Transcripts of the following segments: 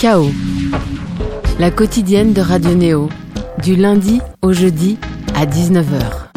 Chaos, la quotidienne de Radio Néo, du lundi au jeudi à 19h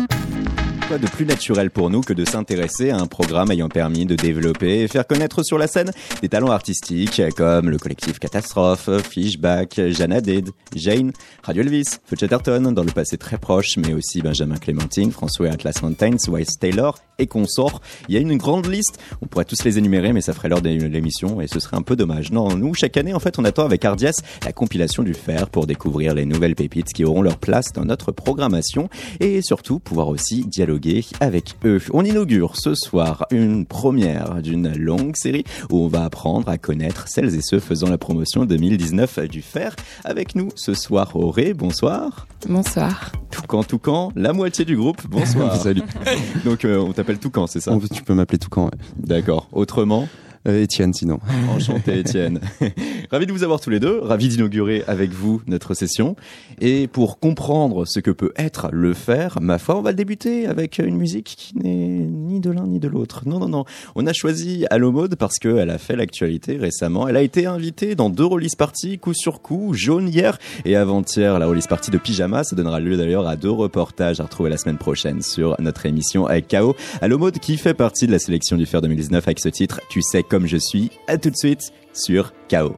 quoi de plus naturel pour nous que de s'intéresser à un programme ayant permis de développer et faire connaître sur la scène des talents artistiques comme le collectif Catastrophe, Fishback, Jana Did, Jane, Radio Elvis, Feu Chatterton dans le passé très proche, mais aussi Benjamin Clémentine, François Atlas Mountains, Wise Taylor et consorts. Il y a une grande liste, on pourrait tous les énumérer, mais ça ferait l'heure de l'émission et ce serait un peu dommage. Non, nous, chaque année, en fait, on attend avec Ardias la compilation du fer pour découvrir les nouvelles pépites qui auront leur place dans notre programmation et surtout pouvoir aussi dialoguer avec eux. On inaugure ce soir une première d'une longue série où on va apprendre à connaître celles et ceux faisant la promotion 2019 du fer. Avec nous ce soir, Auré, bonsoir. Bonsoir. Toucan, Toucan, la moitié du groupe, bonsoir. Salut. Donc euh, on t'appelle Toucan, c'est ça Tu peux m'appeler Toucan, ouais. D'accord. Autrement Étienne, sinon. Enchanté, Étienne. ravi de vous avoir tous les deux. Ravi d'inaugurer avec vous notre session. Et pour comprendre ce que peut être le faire, ma foi, on va débuter avec une musique qui n'est ni de l'un ni de l'autre. Non, non, non. On a choisi Allo Mode parce qu'elle a fait l'actualité récemment. Elle a été invitée dans deux release parties, coup sur coup, jaune hier et avant-hier, la release partie de Pyjama. Ça donnera lieu d'ailleurs à deux reportages à retrouver la semaine prochaine sur notre émission avec KO. Allo Mode qui fait partie de la sélection du Fer 2019 avec ce titre, Tu sais comme je suis. À tout de suite sur KO.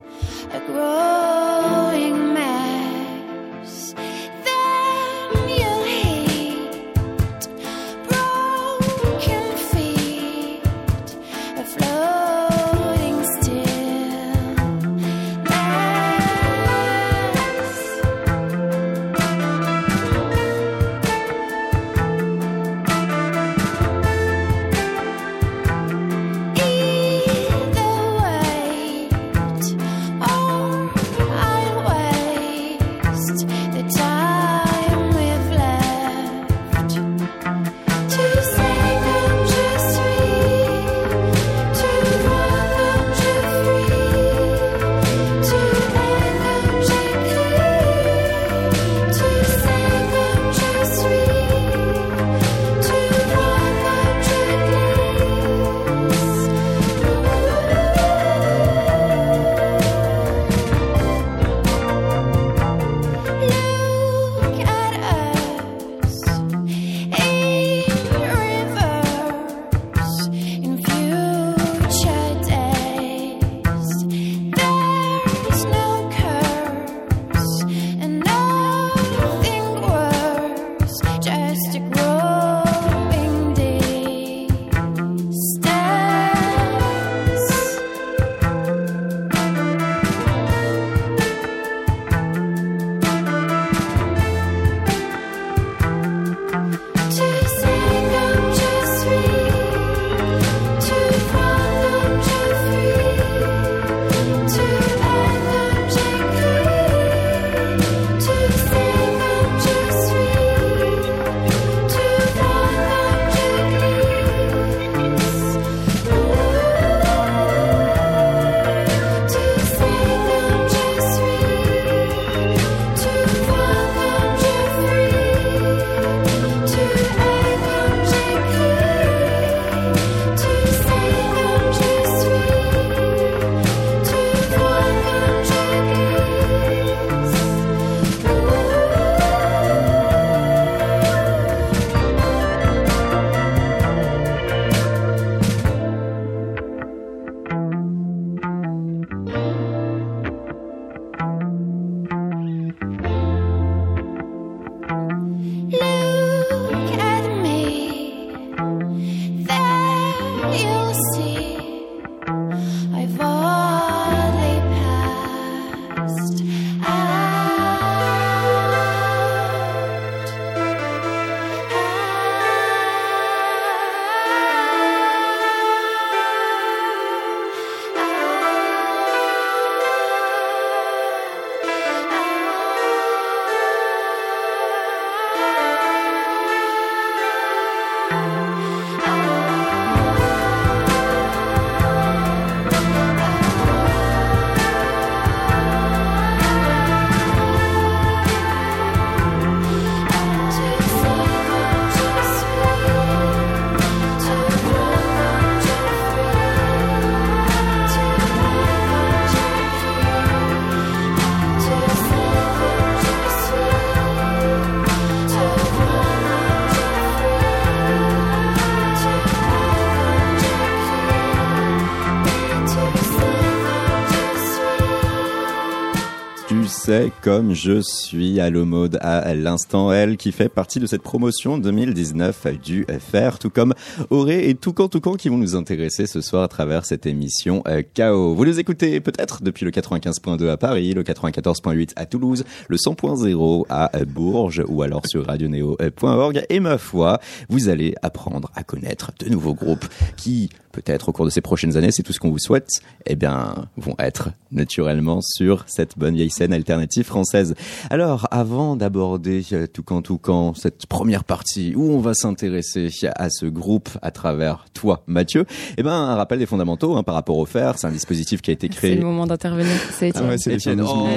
Comme je suis à mode à l'instant elle qui fait partie de cette promotion 2019 du FR tout comme Auré et Toucan Toucan qui vont nous intéresser ce soir à travers cette émission euh, KO. Vous nous écoutez peut-être depuis le 95.2 à Paris, le 94.8 à Toulouse, le 100.0 à Bourges ou alors sur radioneo.org et ma foi, vous allez apprendre à connaître de nouveaux groupes qui peut-être au cours de ces prochaines années, c'est tout ce qu'on vous souhaite, eh bien, vont être naturellement sur cette bonne vieille scène alternative française. Alors, avant d'aborder euh, tout quand tout quand cette première partie où on va s'intéresser à ce groupe à travers toi, Mathieu, eh ben, un rappel des fondamentaux hein, par rapport au fer. C'est un dispositif qui a été créé. C'est le moment d'intervenir. C'est ah Étienne. Oh.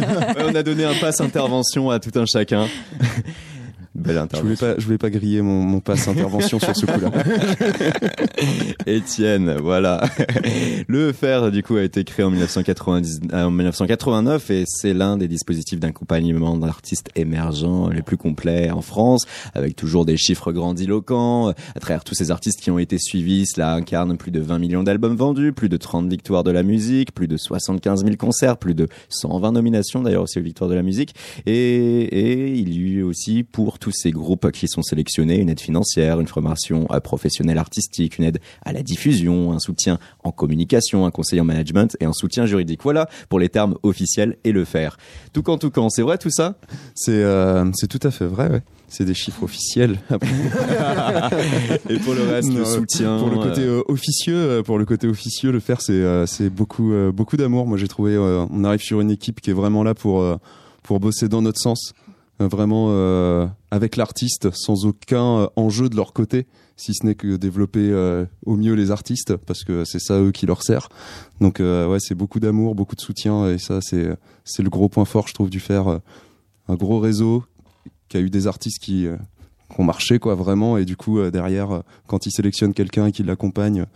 on a donné un passe intervention à tout un chacun. Je voulais pas, je voulais pas griller mon, mon passe intervention sur ce coup-là. Étienne, voilà. Le fer, du coup, a été créé en, 1990, en 1989 et c'est l'un des dispositifs d'accompagnement d'artistes émergents les plus complets en France, avec toujours des chiffres grandiloquents. À travers tous ces artistes qui ont été suivis, cela incarne plus de 20 millions d'albums vendus, plus de 30 victoires de la musique, plus de 75 000 concerts, plus de 120 nominations d'ailleurs aussi aux victoires de la musique. Et, et il y a eu aussi pour tous ces groupes qui sont sélectionnés, une aide financière, une formation euh, professionnelle artistique, une aide à la diffusion, un soutien en communication, un conseil en management et un soutien juridique. Voilà pour les termes officiels et le faire. Tout quand tout quand, c'est vrai tout ça? C'est euh, tout à fait vrai. Ouais. C'est des chiffres officiels. et pour le reste, le soutien. Pour le côté euh, officieux, pour le côté officieux, le faire, c'est c'est beaucoup beaucoup d'amour. Moi, j'ai trouvé. on arrive sur une équipe qui est vraiment là pour pour bosser dans notre sens. Euh, vraiment euh, avec l'artiste sans aucun euh, enjeu de leur côté si ce n'est que développer au mieux les artistes parce que c'est ça eux qui leur sert. Donc ouais c'est beaucoup d'amour beaucoup de soutien et ça c'est c'est le gros point fort je trouve du faire un gros réseau qui a eu des artistes qui, qui ont marché quoi vraiment et du coup derrière quand ils sélectionnent quelqu'un et qu'ils l'accompagnent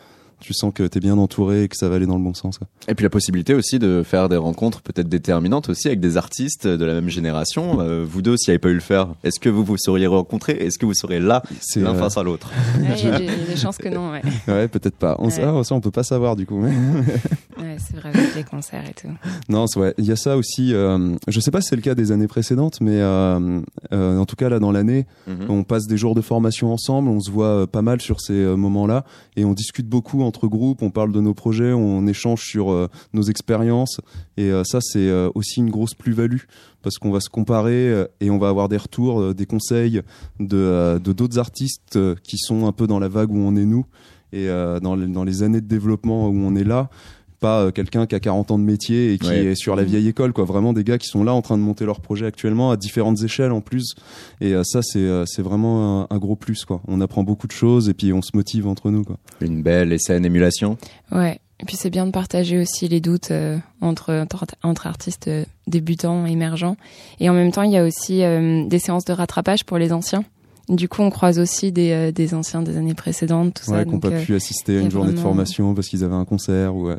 tu sens que tu es bien entouré et que ça va aller dans le bon sens. Et puis la possibilité aussi de faire des rencontres peut-être déterminantes aussi avec des artistes de la même génération. Euh, vous deux, s'il n'y avait pas eu le faire, est-ce que vous vous seriez rencontrés? Est-ce que vous serez là l'un euh, face à l'autre? Il y, a des chances que non. Ouais, ouais peut-être pas. On, ça, on peut pas savoir du coup. ouais, c'est vrai avec les concerts et tout. Non, ouais, il y a ça aussi. Euh, je sais pas si c'est le cas des années précédentes, mais euh, euh, en tout cas là dans l'année, mhm. on passe des jours de formation ensemble, on se voit pas mal sur ces moments-là et on discute beaucoup entre groupes, on parle de nos projets, on échange sur euh, nos expériences. Et euh, ça c'est euh, aussi une grosse plus-value parce qu'on va se comparer et on va avoir des retours, des conseils de d'autres artistes qui sont un peu dans la vague où on est nous et dans, dans les années de développement où on est là pas quelqu'un qui a 40 ans de métier et qui est sur la vieille école quoi vraiment des gars qui sont là en train de monter leur projet actuellement à différentes échelles en plus et ça c'est c'est vraiment un, un, gros plus quoi on apprend beaucoup de choses et puis on se motive entre nous quoi une belle et saine émulation. Ouais. Et puis c'est bien de partager aussi les doutes euh, entre, entre artistes euh, débutants, émergents. Et en même temps, il y a aussi euh, des séances de rattrapage pour les anciens. Du coup, on croise aussi des, euh, des anciens des années précédentes, tout ouais, ça. qui n'ont pas pu euh, assister à une journée de formation parce qu'ils avaient un concert ou euh,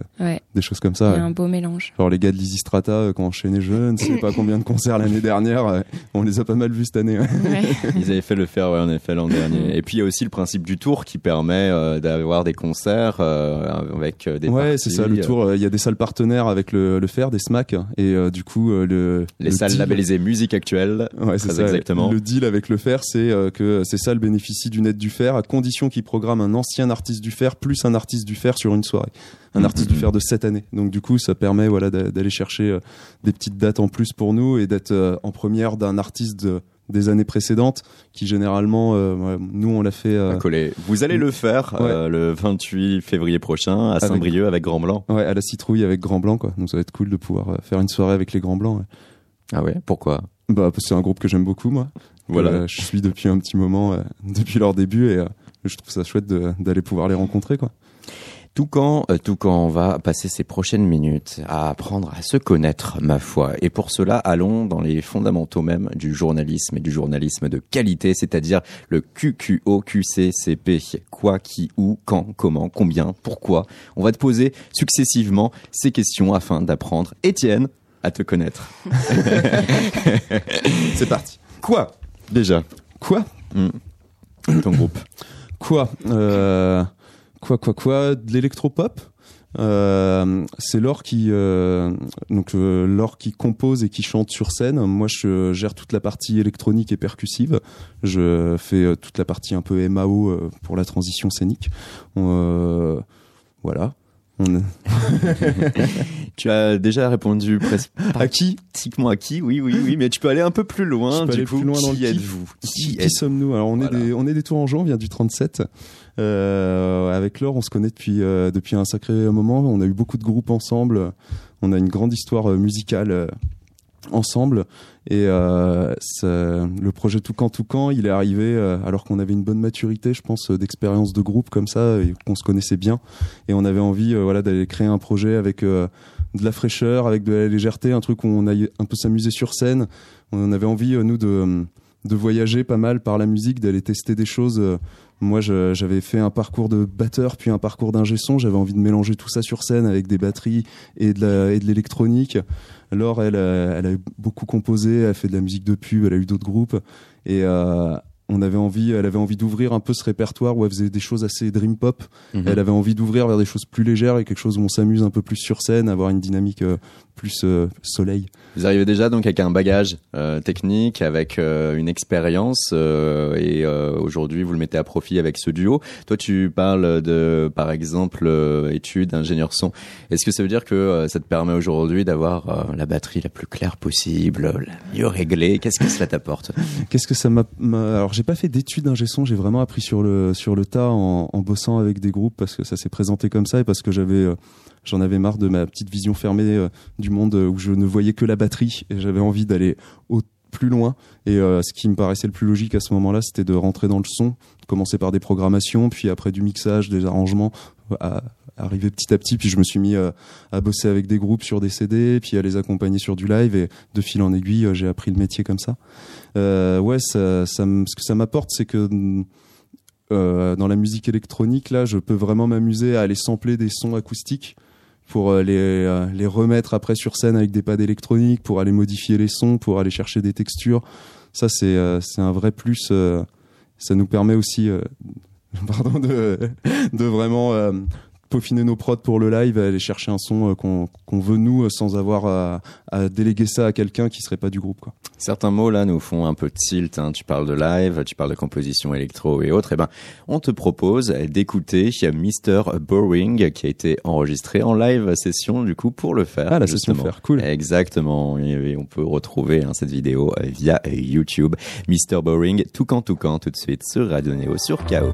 des choses comme ça. Il y a un beau mélange. Genre les gars de Lysistrata qui ont enchaîné je ne sais pas combien de concerts l'année dernière, on les a pas mal vus cette année. Ils avaient fait le faire ouais, en effet l'an dernier. Et puis il y a aussi le principe du tour qui permet d'avoir des concerts avec des Ouais, c'est ça, le tour. Il y a des salles partenaires avec le, le FER, des SMAC, et du coup le les salles labellisées musique actuelle. Ouais, c'est ça. Exactement. Le deal avec le FER, c'est que ces salles bénéficient d'une aide du fer à condition qu'ils programment un ancien artiste du fer plus un artiste du fer sur une soirée. Un artiste du fer de cette année. Donc du coup, ça permet voilà d'aller chercher euh, des petites dates en plus pour nous et d'être euh, en première d'un artiste des années précédentes qui généralement euh, nous on l'a fait vous allez le faire le 28 février prochain à Saint-Brieuc avec Grand Blanc. Ouais à la citrouille avec Grand Blanc quoi. Donc ça va être cool de pouvoir faire une soirée avec les Grands Blancs ah ouais? Pourquoi? Bah c'est un groupe que j'aime beaucoup moi voilà, euh, je suis depuis un petit moment, euh, depuis leur début, et euh, je trouve ça chouette d'aller pouvoir les rencontrer, quoi. Tout quand, tout quand on va passer ces prochaines minutes à apprendre à se connaître, ma foi. Et pour cela, allons dans les fondamentaux même du journalisme et du journalisme de qualité, c'est-à-dire le QQO, QCCP. Quoi, qui, où, quand, comment, combien, pourquoi. On va te poser successivement ces questions afin d'apprendre, Étienne, à te connaître. C'est parti. Quoi? Déjà. Quoi? Hmm. Ton groupe. Quoi euh, Quoi, quoi, quoi? De l'électropop? Euh, c'est Laure qui euh, donc euh, Laure qui compose et qui chante sur scène. Moi, je gère toute la partie électronique et percussive. Je fais toute la partie un peu MAO pour la transition scénique. voilà. tu as déjà répondu presque à qui? Pratiquement à qui? Oui, oui, oui. Mais tu peux aller un peu plus loin. du coup, plus loin dans qui êtes-vous? Qui, sommes-nous? Alors on est des on est des Tourangeaux, on vient du 37. Euh, avec Laure, on se connaît depuis euh, depuis un sacré moment. On a eu beaucoup de groupes ensemble. On a une grande histoire euh, musicale euh, ensemble. Et euh, le projet Toucan Toucan, il est arrivé alors qu'on avait une bonne maturité, je pense, d'expérience de groupe comme ça, et qu'on se connaissait bien. Et on avait envie, voilà, d'aller créer un projet avec de la fraîcheur, avec de la légèreté, un truc où on aille un peu s'amuser sur scène. On avait envie, nous, de de voyager pas mal par la musique, d'aller tester des choses moi, j'avais fait un parcours de batteur, puis un parcours d'ingé son. J'avais envie de mélanger tout ça sur scène avec des batteries et de l'électronique. Laure, elle, elle a beaucoup composé, elle a fait de la musique de pub, elle a eu d'autres groupes. Et euh, on avait envie, elle avait envie d'ouvrir un peu ce répertoire où elle faisait des choses assez dream pop. Mhm. Elle avait envie d'ouvrir vers des choses plus légères et quelque chose où on s'amuse un peu plus sur scène, avoir une dynamique euh, plus euh, soleil. Vous arrivez déjà donc avec un bagage euh, technique, avec une expérience et aujourd'hui vous le mettez à profit avec ce duo. Toi tu parles de par exemple études ingénieur son. Est-ce que ça veut dire que ça te permet aujourd'hui d'avoir la batterie la plus claire possible, la mieux réglée? Qu'est-ce que cela t'apporte? Qu'est-ce que ça m'a alors j'ai pas fait d'études d'ingé son, j'ai vraiment appris sur le sur le tas en, bossant avec des groupes parce que ça s'est présenté comme ça et parce que j'avais euh, j'en avais marre de ma petite vision fermée euh, du monde euh, où je ne voyais que la batterie et j'avais envie d'aller plus loin. Et ce qui me paraissait le plus logique à ce moment-là c'était de rentrer dans le son commencer par des programmations puis après du mixage des arrangements à, arriver petit à petit. Puis je me suis mis à bosser avec des groupes sur des CD puis à les accompagner sur du live et de fil en aiguille j'ai appris le métier comme ça euh, ouais, ce que ça m'apporte, c'est que euh, dans la musique électronique, là, je peux vraiment m'amuser à aller sampler des sons acoustiques pour euh, les, euh, les remettre après sur scène avec des pads électroniques, pour aller modifier les sons, pour aller chercher des textures. Ça, c'est c'est un vrai plus. ça nous permet aussi, pardon, de, de vraiment peaufiner nos prods pour le live, aller chercher un son euh, qu'on veut nous euh, sans avoir à, déléguer ça à quelqu'un qui serait pas du groupe. Quoi. Certains mots là nous font un peu tilt. Hein. Tu parles de live, tu parles de composition électro et autres. Et eh ben, on te propose d'écouter Mister Boring qui a été enregistré en live session du coup pour le faire. Ah la session faire, cool. Exactement. Et on peut retrouver hein, cette vidéo euh, via YouTube. Mister Boring, tout quand tout quand tout de suite sur Radio Neo sur KO.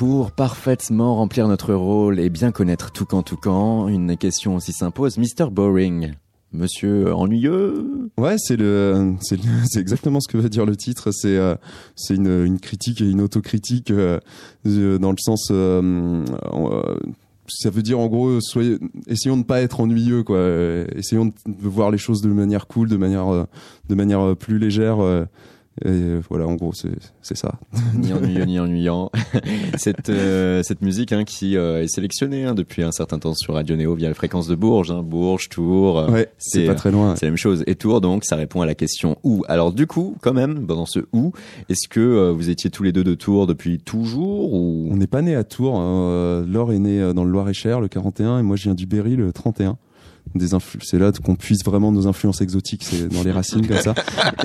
Pour parfaitement remplir notre rôle et bien connaître tout tout Toucan, une question aussi s'impose. Mr. Boring, Monsieur ennuyeux? Ouais, c'est le, c'est, exactement ce que veut dire le titre. C'est, euh, c'est une, critique et une autocritique euh, dans le sens, euh, ça veut dire en gros, essayons de ne pas être ennuyeux, quoi. Essayons de voir les choses de manière cool, de manière, de manière plus légère. Et voilà, en gros, c'est ça. Ni ennuyeux ni ennuyant. cette, euh, cette musique hein, qui euh, est sélectionnée hein, depuis un certain temps sur Radio Néo via la fréquence de Bourges. Hein, Bourges, Tours. Euh, ouais, c'est pas très loin. C'est la même chose. Et Tours, donc, ça répond à la question où. Alors, du coup, quand même, dans ce où, est-ce que vous étiez tous les deux de Tours depuis toujours ou... On n'est pas né à Tours. Laure est née dans le Loir-et-Cher, le 41, et moi, je viens du Berry, le 31 des c'est là qu'on puisse vraiment nos influences exotiques c'est dans les racines comme ça.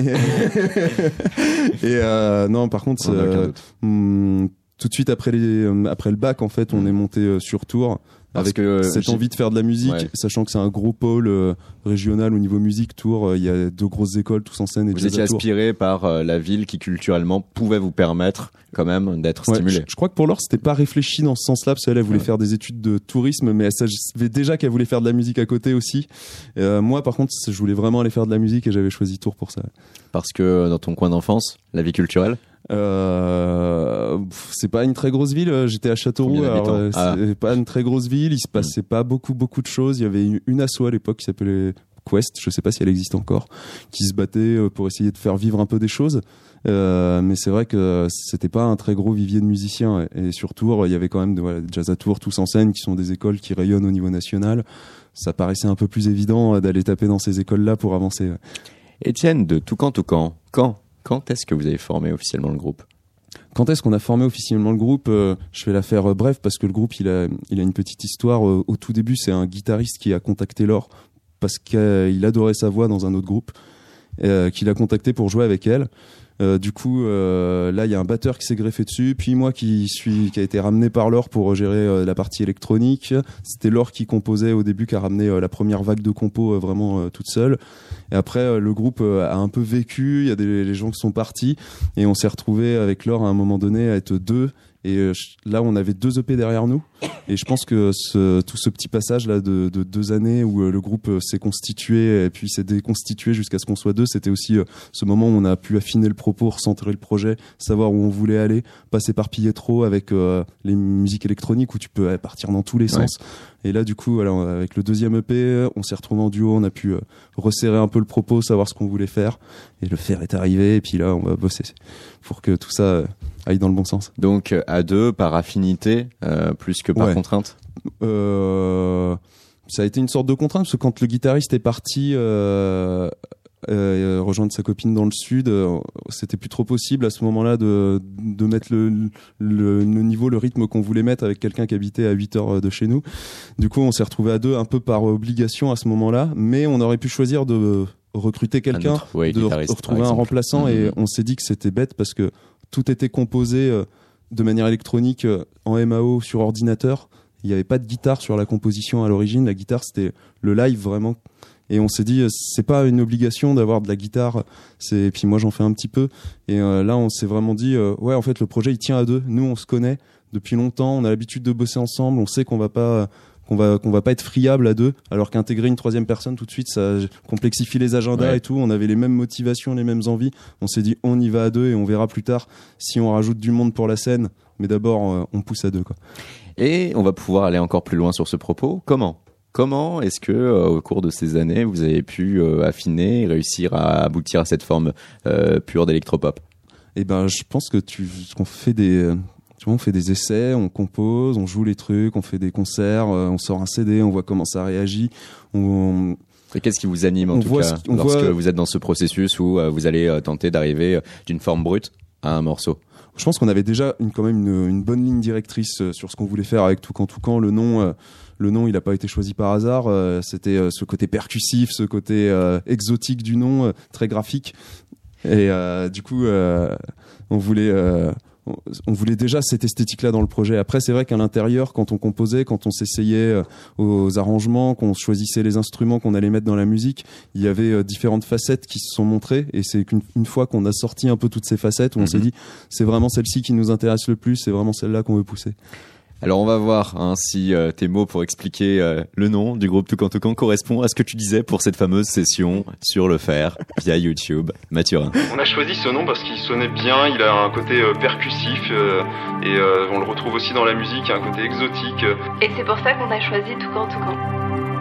Et, euh, non par contre euh, hmm, tout de suite après les euh, après le bac en fait on mm. est monté sur Tours avec que, cette envie de faire de la musique, sachant que c'est un gros pôle régional au niveau musique. Tours, il y a deux grosses écoles tous en scène. Et vous étiez aspiré par la ville qui culturellement pouvait vous permettre quand même d'être stimulé. Je, crois que pour Laure, c'était pas réfléchi dans ce sens-là, parce qu'elle elle voulait faire des études de tourisme, mais elle savait déjà qu'elle voulait faire de la musique à côté aussi. Euh, moi, par contre, je voulais vraiment aller faire de la musique et j'avais choisi Tours pour ça. Parce que dans ton coin d'enfance, la vie culturelle euh, c'est pas une très grosse ville. J'étais à Châteauroux. Alors, ah. c'est pas une très grosse ville. Il se passait pas beaucoup beaucoup de choses. Il y avait une, asso à l'époque qui s'appelait Quest, je sais pas si elle existe encore, qui se battait euh, pour essayer de faire vivre un peu des choses. Euh, mais c'est vrai que c'était pas un très gros vivier de musiciens. Et, sur Tours, il y avait quand même de, voilà, Jazz à Tours, tous en scène, qui sont des écoles qui rayonnent au niveau national. Ça paraissait un peu plus évident euh, d'aller taper dans ces écoles-là pour avancer. Étienne de Toucan Toucan, quand quand est-ce que vous avez formé officiellement le groupe? Quand est-ce qu'on a formé officiellement le groupe? Je vais la faire bref parce que le groupe il a une petite histoire. au tout début, c'est un guitariste qui a contacté Laure parce qu'il adorait sa voix dans un autre groupe, euh, qu'il a contacté pour jouer avec elle. Euh, du coup, euh, là, il y a un batteur qui s'est greffé dessus, puis moi qui suis, qui a été ramené par Laure pour gérer la partie électronique. C'était Laure qui composait au début, qui a ramené la première vague de compos vraiment toute seule. Et après, le groupe a un peu vécu. Il y a des gens qui sont partis, et on s'est retrouvé avec Laure à un moment donné à être deux et euh, là, on avait deux EP derrière nous. Et je pense que ce, tout ce petit passage là de, de deux années où euh, le groupe euh, s'est constitué et puis s'est déconstitué jusqu'à ce qu'on soit deux, c'était aussi ce moment où on a pu affiner le propos, recentrer le projet, savoir où on voulait aller, pas s'éparpiller trop avec les musiques électroniques où tu peux partir dans tous les sens. Et là, du coup, voilà, avec le deuxième EP, on s'est retrouvé en duo, on a pu resserrer un peu le propos, savoir ce qu'on voulait faire. Et le faire est arrivé. Et puis là, on va bosser pour que tout ça aille dans le bon sens. Donc à deux par affinité euh, plus que par contrainte? Euh, ça a été une sorte de contrainte parce que quand le guitariste est parti euh, euh rejoindre sa copine dans le sud, c'était plus trop possible à ce moment-là de, de mettre le, le, niveau, le rythme qu'on voulait mettre avec quelqu'un qui habitait à 8 heures de chez nous. Du coup, on s'est retrouvé à deux un peu par obligation à ce moment-là, mais on aurait pu choisir de recruter quelqu'un, de retrouver un remplaçant, et mm-hmm. on s'est dit que c'était bête parce que tout était composé euh, de manière électronique euh, en MAO sur ordinateur. Il n'y avait pas de guitare sur la composition à l'origine. La guitare, c'était le live vraiment. Et on s'est dit, euh, c'est pas une obligation d'avoir de la guitare. C'est, puis moi, j'en fais un petit peu. Et là, on s'est vraiment dit, ouais, en fait, le projet, il tient à deux. Nous, on se connaît depuis longtemps. On a l'habitude de bosser ensemble. On sait qu'on va pas qu'on va qu'on va pas être friable à deux alors qu'intégrer une troisième personne tout de suite ça complexifie les agendas et tout on avait les mêmes motivations les mêmes envies on s'est dit on y va à deux et on verra plus tard si on rajoute du monde pour la scène mais d'abord euh, on pousse à deux quoi et on va pouvoir aller encore plus loin sur ce propos comment? Comment est-ce que euh, au cours de ces années vous avez pu euh, affiner et réussir à aboutir à cette forme pure d'électropop? Eh ben, je pense que tu qu'on fait des on fait des essais, on compose, on joue les trucs, on fait des concerts, euh, on sort un CD, on voit comment ça réagit. On, et qu'est-ce qui vous anime en tout cas lorsque vous êtes dans ce processus où euh, vous allez euh, tenter d'arriver d'une forme brute à un morceau? Je pense qu'on avait déjà une, quand même une, bonne ligne directrice sur ce qu'on voulait faire avec Toucan Toucan. Le nom, le nom, il n'a pas été choisi par hasard. C'était ce côté percussif, ce côté exotique du nom, très graphique. Et du coup, on voulait on voulait déjà cette esthétique-là dans le projet. Après, c'est vrai qu'à l'intérieur, quand on composait, quand on s'essayait aux arrangements, qu'on choisissait les instruments qu'on allait mettre dans la musique, il y avait différentes facettes qui se sont montrées. Et c'est qu'une fois qu'on a sorti un peu toutes ces facettes, où on s'est mhm. dit, c'est vraiment celle-ci qui nous intéresse le plus, c'est vraiment celle-là qu'on veut pousser. Alors on va voir hein, si euh, tes mots pour expliquer euh, le nom du groupe Toucan Toucan correspond à ce que tu disais pour cette fameuse session sur le fer via YouTube. Mathurin. On a choisi ce nom parce qu'il sonnait bien, il a un côté euh, percussif et on le retrouve aussi dans la musique, un côté exotique. Et c'est pour ça qu'on a choisi Toucan Toucan.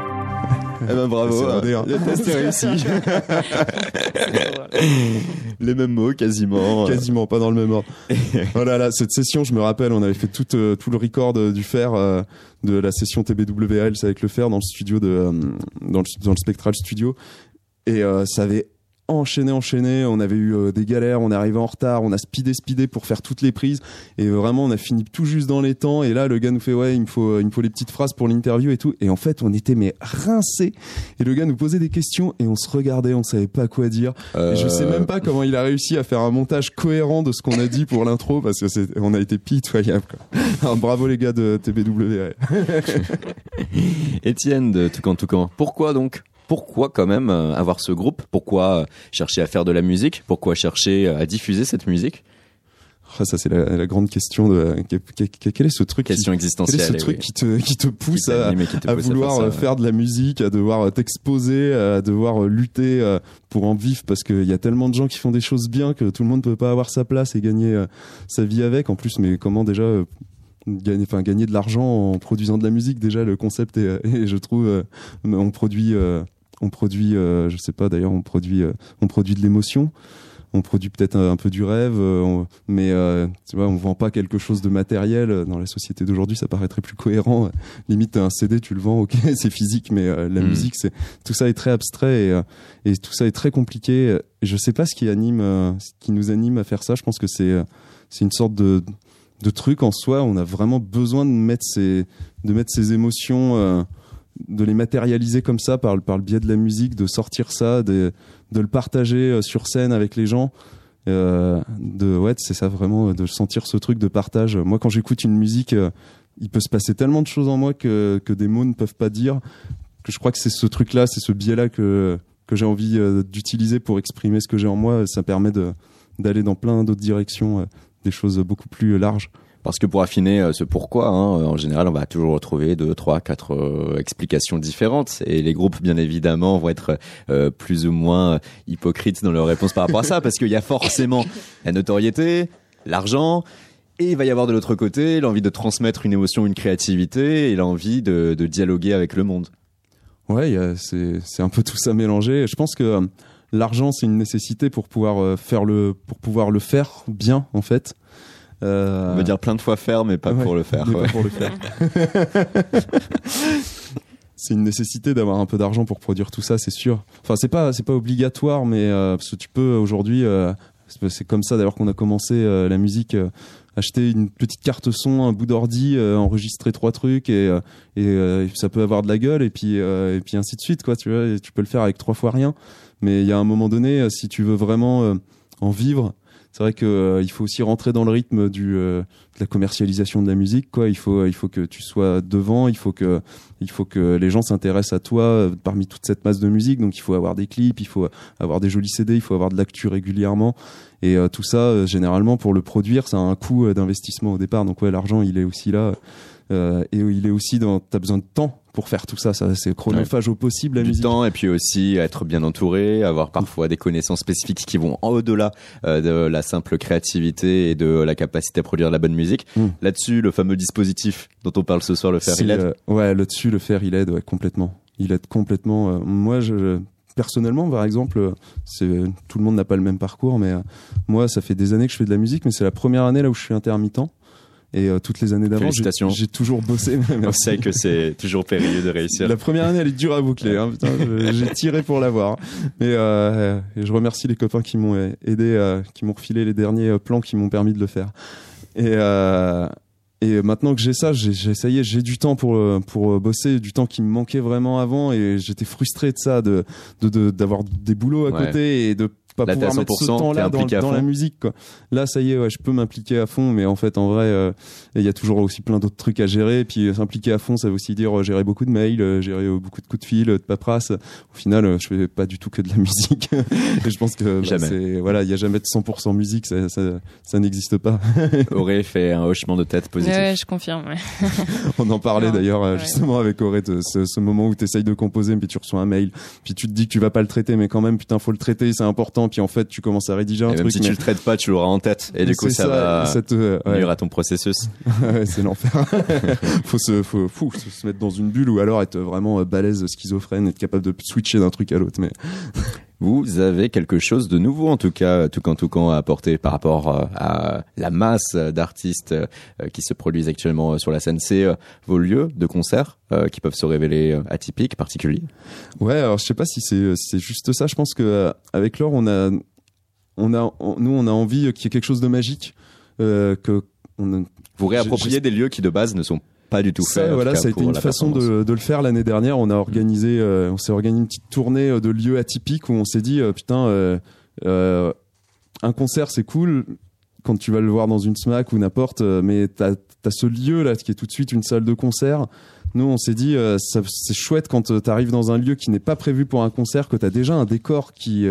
Eh ben bravo, hein. le test est réussi. Les mêmes mots quasiment. Quasiment, pas dans le même ordre. voilà, là, cette session, je me rappelle, on avait fait tout, euh, tout le record du fer euh, de la session TBWL avec le fer dans le studio de euh, dans, le, dans le Spectral Studio et ça avait enchaîné, enchaîné. On avait eu euh, des galères, on est arrivé en retard, on a speedé, speedé pour faire toutes les prises. Et vraiment, on a fini tout juste dans les temps. Et là, le gars nous fait, ouais, il me faut, il me faut les petites phrases pour l'interview et tout. Et en fait, on était mais rincés. Et le gars nous posait des questions et on se regardait, on savait pas quoi dire. Et je sais euh. même pas comment il a réussi à faire un montage cohérent de ce qu'on a dit pour l'intro parce que c'est, on a été pitoyable. Alors, bravo les gars de TBW. Étienne de Toucan Toucan. Pourquoi donc? Pourquoi quand même euh, avoir ce groupe? Pourquoi euh, chercher à faire de la musique? Pourquoi chercher euh, à diffuser cette musique? Ah, ça c'est la, grande question de quel est ce truc question existentielle quel est ce truc qui te qui te pousse à, vouloir faire, de la musique à devoir t'exposer à devoir lutter pour en vivre? Parce qu'il y a tellement de gens qui font des choses bien que tout le monde peut pas avoir sa place et gagner sa vie avec. En plus mais comment déjà gagner enfin gagner de l'argent en produisant de la musique? Déjà le concept est, et je trouve on produit on produit, euh, je sais pas d'ailleurs, on produit, euh, on produit de l'émotion on produit peut-être un, peu du rêve, euh, mais tu vois, on vend pas quelque chose de matériel. Dans la société d'aujourd'hui, ça paraîtrait plus cohérent. Limite, un CD, tu le vends, ok, c'est physique, mais la mm. musique, c'est tout ça est très abstrait et, et, tout ça est très compliqué. Je sais pas ce qui anime, ce qui nous anime à faire ça. Je pense que c'est c'est une sorte de de truc en soi. On a vraiment besoin de mettre ces de mettre ces émotions de les matérialiser comme ça par, par le biais de la musique, de sortir ça, de, de le partager euh, sur scène avec les gens. Euh, de ouais, c'est ça vraiment, de sentir ce truc de partage. Moi, quand j'écoute une musique, euh, il peut se passer tellement de choses en moi que, que des mots ne peuvent pas dire. Que je crois que c'est ce truc-là, c'est ce biais-là que, que j'ai envie d'utiliser pour exprimer ce que j'ai en moi. Ça permet d'aller dans plein d'autres directions, des choses beaucoup plus larges. Parce que pour affiner euh, ce pourquoi, hein, euh, en général, on va toujours retrouver deux, trois, quatre euh, explications différentes. Et les groupes, bien évidemment, vont être plus ou moins hypocrites dans leur réponse par rapport à ça, parce qu'il y a forcément la notoriété, l'argent, et il va y avoir de l'autre côté l'envie de transmettre une émotion, une créativité, et l'envie de, de dialoguer avec le monde. Ouais, c'est un peu tout ça mélangé. Je pense que l'argent, c'est une nécessité pour pouvoir faire le, pour pouvoir le faire bien, en fait. Euh... On veut dire plein de fois faire, mais pas pour le faire. Pas pour le faire. c'est une nécessité d'avoir un peu d'argent pour produire tout ça, c'est sûr. Enfin, c'est pas c'est pas obligatoire, mais euh, parce que tu peux aujourd'hui, euh, c'est comme ça d'ailleurs qu'on a commencé euh, la musique. acheter une petite carte son, un bout d'ordi, enregistrer trois trucs et, et ça peut avoir de la gueule et puis et puis ainsi de suite quoi. Tu vois, tu peux le faire avec trois fois rien. Mais il y a un moment donné, si tu veux vraiment en vivre, c'est vrai que euh, il faut aussi rentrer dans le rythme du euh, de la commercialisation de la musique quoi. Il faut il faut que tu sois devant il faut que il faut que les gens s'intéressent à toi euh, parmi toute cette masse de musique. Donc il faut avoir des clips il faut avoir des jolis CD il faut avoir de l'actu régulièrement. Et tout ça généralement pour le produire ça a un coût d'investissement au départ. Donc ouais l'argent il est aussi là et il est aussi dans t'as besoin de temps pour faire tout ça. ça c'est chronophage au possible la du musique. temps et puis aussi être bien entouré, avoir parfois des connaissances spécifiques qui vont au-delà euh, de la simple créativité et de la capacité à produire de la bonne musique. Hmm. Là-dessus, le fameux dispositif dont on parle ce soir, le fer, il aide. Euh, ouais, là-dessus, le fer, il aide ouais, complètement. Il aide complètement. Euh, moi, je, personnellement, par exemple, c'est tout le monde n'a pas le même parcours, mais moi, ça fait des années que je fais de la musique, mais c'est la première année là où je suis intermittent. Et euh, toutes les années d'avant, j'ai toujours bossé. On sait que c'est toujours périlleux de réussir. La première année, elle est dure à boucler. Hein, j'ai tiré pour l'avoir. Mais euh, je remercie les copains qui m'ont aidé, euh, qui m'ont refilé les derniers plans qui m'ont permis de le faire. Et, euh, et maintenant que j'ai ça, j'ai essayé, j'ai du temps pour pour bosser, du temps qui me manquait vraiment avant, et j'étais frustré de ça, de d'avoir de, des boulots à côté et de pas Là, pouvoir mettre ce 100%, temps-là dans, la musique. Quoi. Là, ça y est, ouais, je peux m'impliquer à fond, mais en fait, en vrai, euh, il y a toujours aussi plein d'autres trucs à gérer. Puis euh, s'impliquer à fond, ça veut aussi dire euh, gérer beaucoup de mails, euh, gérer euh, beaucoup de coups de fil, euh, de paperasse. Au final, euh, je fais pas du tout que de la musique. Et je pense que bah, c'est voilà, il y a jamais de 100% musique, ça, ça, ça n'existe pas. Auré fait un hochement de tête positif. Ouais, je confirme. ouais. On en parlait d'ailleurs euh, ouais. justement avec Auré, de ce, ce moment où tu essayes de composer, puis tu reçois un mail, puis tu te dis que tu vas pas le traiter, mais quand même, putain, faut le traiter, c'est important. Puis en fait, tu commences à rédiger un Et même truc. si mais- tu le traites pas, tu l'auras en tête. Et du coup, ça, va ça te- ouais. nuire à ton processus. C'est l'enfer. faut se, faut, fou, se mettre dans une bulle ou alors être vraiment balèze, schizophrène, être capable de switcher d'un truc à l'autre. Mais Vous avez quelque chose de nouveau, en tout cas, tout quand tout quand à apporter par rapport euh, à la masse d'artistes euh, qui se produisent actuellement euh, sur la scène. C'est vos lieux de concert qui peuvent se révéler atypiques, particuliers? ouais, alors je sais pas si c'est, si c'est juste ça. Je pense que avec Laure, on a, on a, on- nous, on a envie qu'il y ait quelque chose de magique, euh, que on a- Vous réappropriez des lieux qui de base ne sont pas du tout Ça, voilà, ça a été une façon de, de le faire l'année dernière. On a organisé, euh, on s'est organisé une petite tournée euh, de lieux atypiques où on s'est dit, euh, putain, euh, un concert c'est cool quand tu vas le voir dans une smack ou n'importe, mais t'as as ce lieu là qui est tout de suite une salle de concert. Nous, on s'est dit, c'est chouette quand tu arrives dans un lieu qui n'est pas prévu pour un concert, que tu as déjà un décor qui,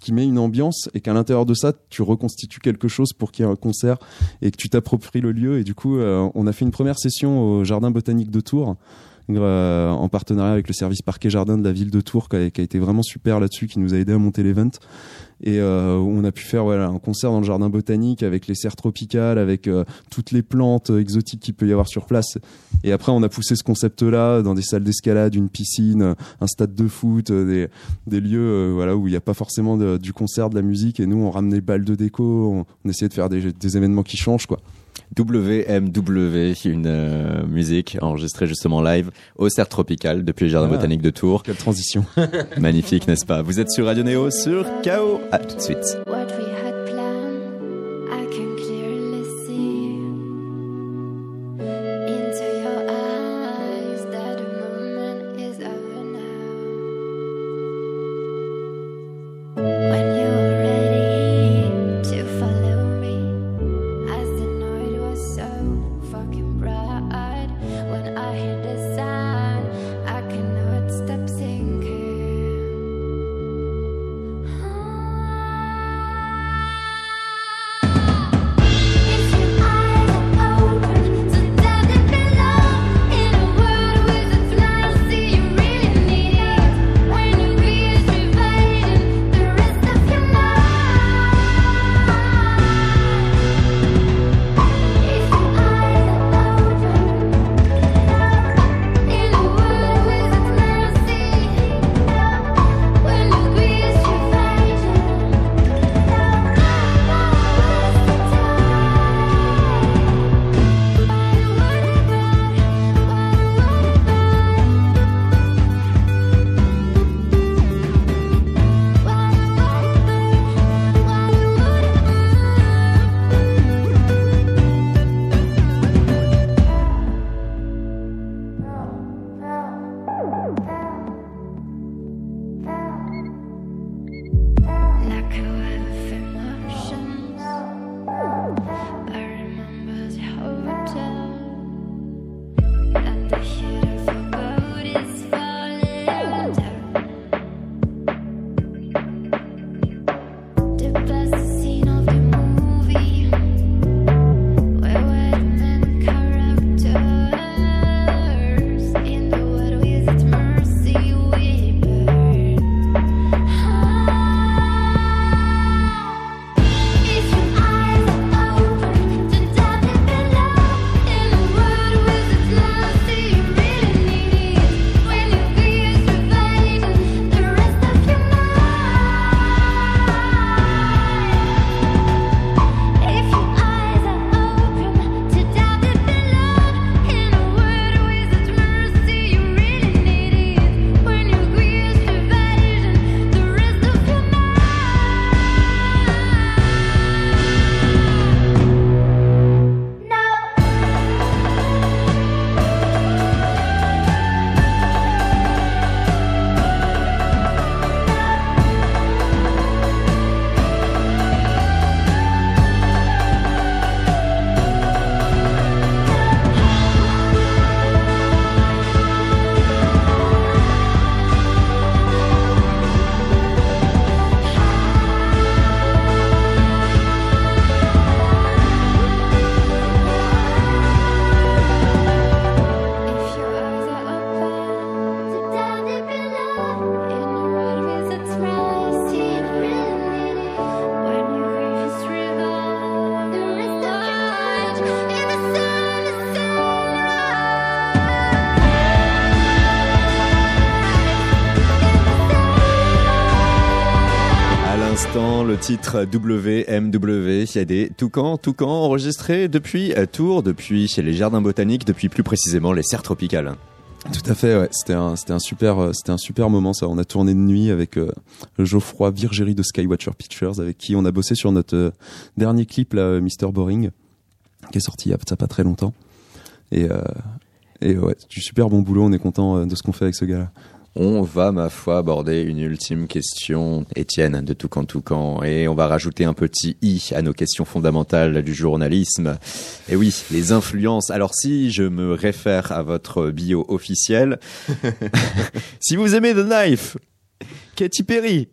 qui met une ambiance et qu'à l'intérieur de ça, tu reconstitues quelque chose pour qu'il y ait un concert et que tu t'appropries le lieu. Et du coup, euh, on a fait une première session au Jardin botanique de Tours. Euh, en partenariat avec le service parquet jardin de la ville de Tours qui a, été vraiment super là-dessus qui nous a aidé à monter l'event. Et euh, on a pu faire un concert dans le jardin botanique avec les serres tropicales avec euh, toutes les plantes euh, exotiques qu'il peut y avoir sur place. Et après on a poussé ce concept là dans des salles d'escalade une piscine un stade de foot des, lieux voilà où il n'y a pas forcément du concert de la musique. Et nous on ramenait balles de déco on, on essayait de faire des, des événements qui changent quoi WMW, une euh, musique enregistrée justement live au Cerf Tropical depuis le Jardin Ah. Botanique de Tours. quelle transition Magnifique, n'est-ce pas? Vous êtes sur Radio Néo, sur KO. À tout de suite. Titre WMW. Il y a des toucans, depuis euh, Tours, depuis chez les jardins botaniques, depuis plus précisément les serres tropicales. Tout à fait, ouais. C'était un, c'était un super, euh, c'était un super moment ça. On a tourné de nuit avec euh, Geoffroy Virgéry de Skywatcher Pictures, avec qui on a bossé sur notre dernier clip Mr Boring, qui est sorti il y a ça pas très longtemps. Et, et ouais, du super bon boulot. On est content de ce qu'on fait avec ce gars-là. On va, ma foi, aborder une ultime question, Étienne, de Toucan Toucan, et on va rajouter un petit i à nos questions fondamentales du journalisme. Et oui, les influences. Alors si je me réfère à votre bio officiel, si vous aimez The Knife, Katy Perry,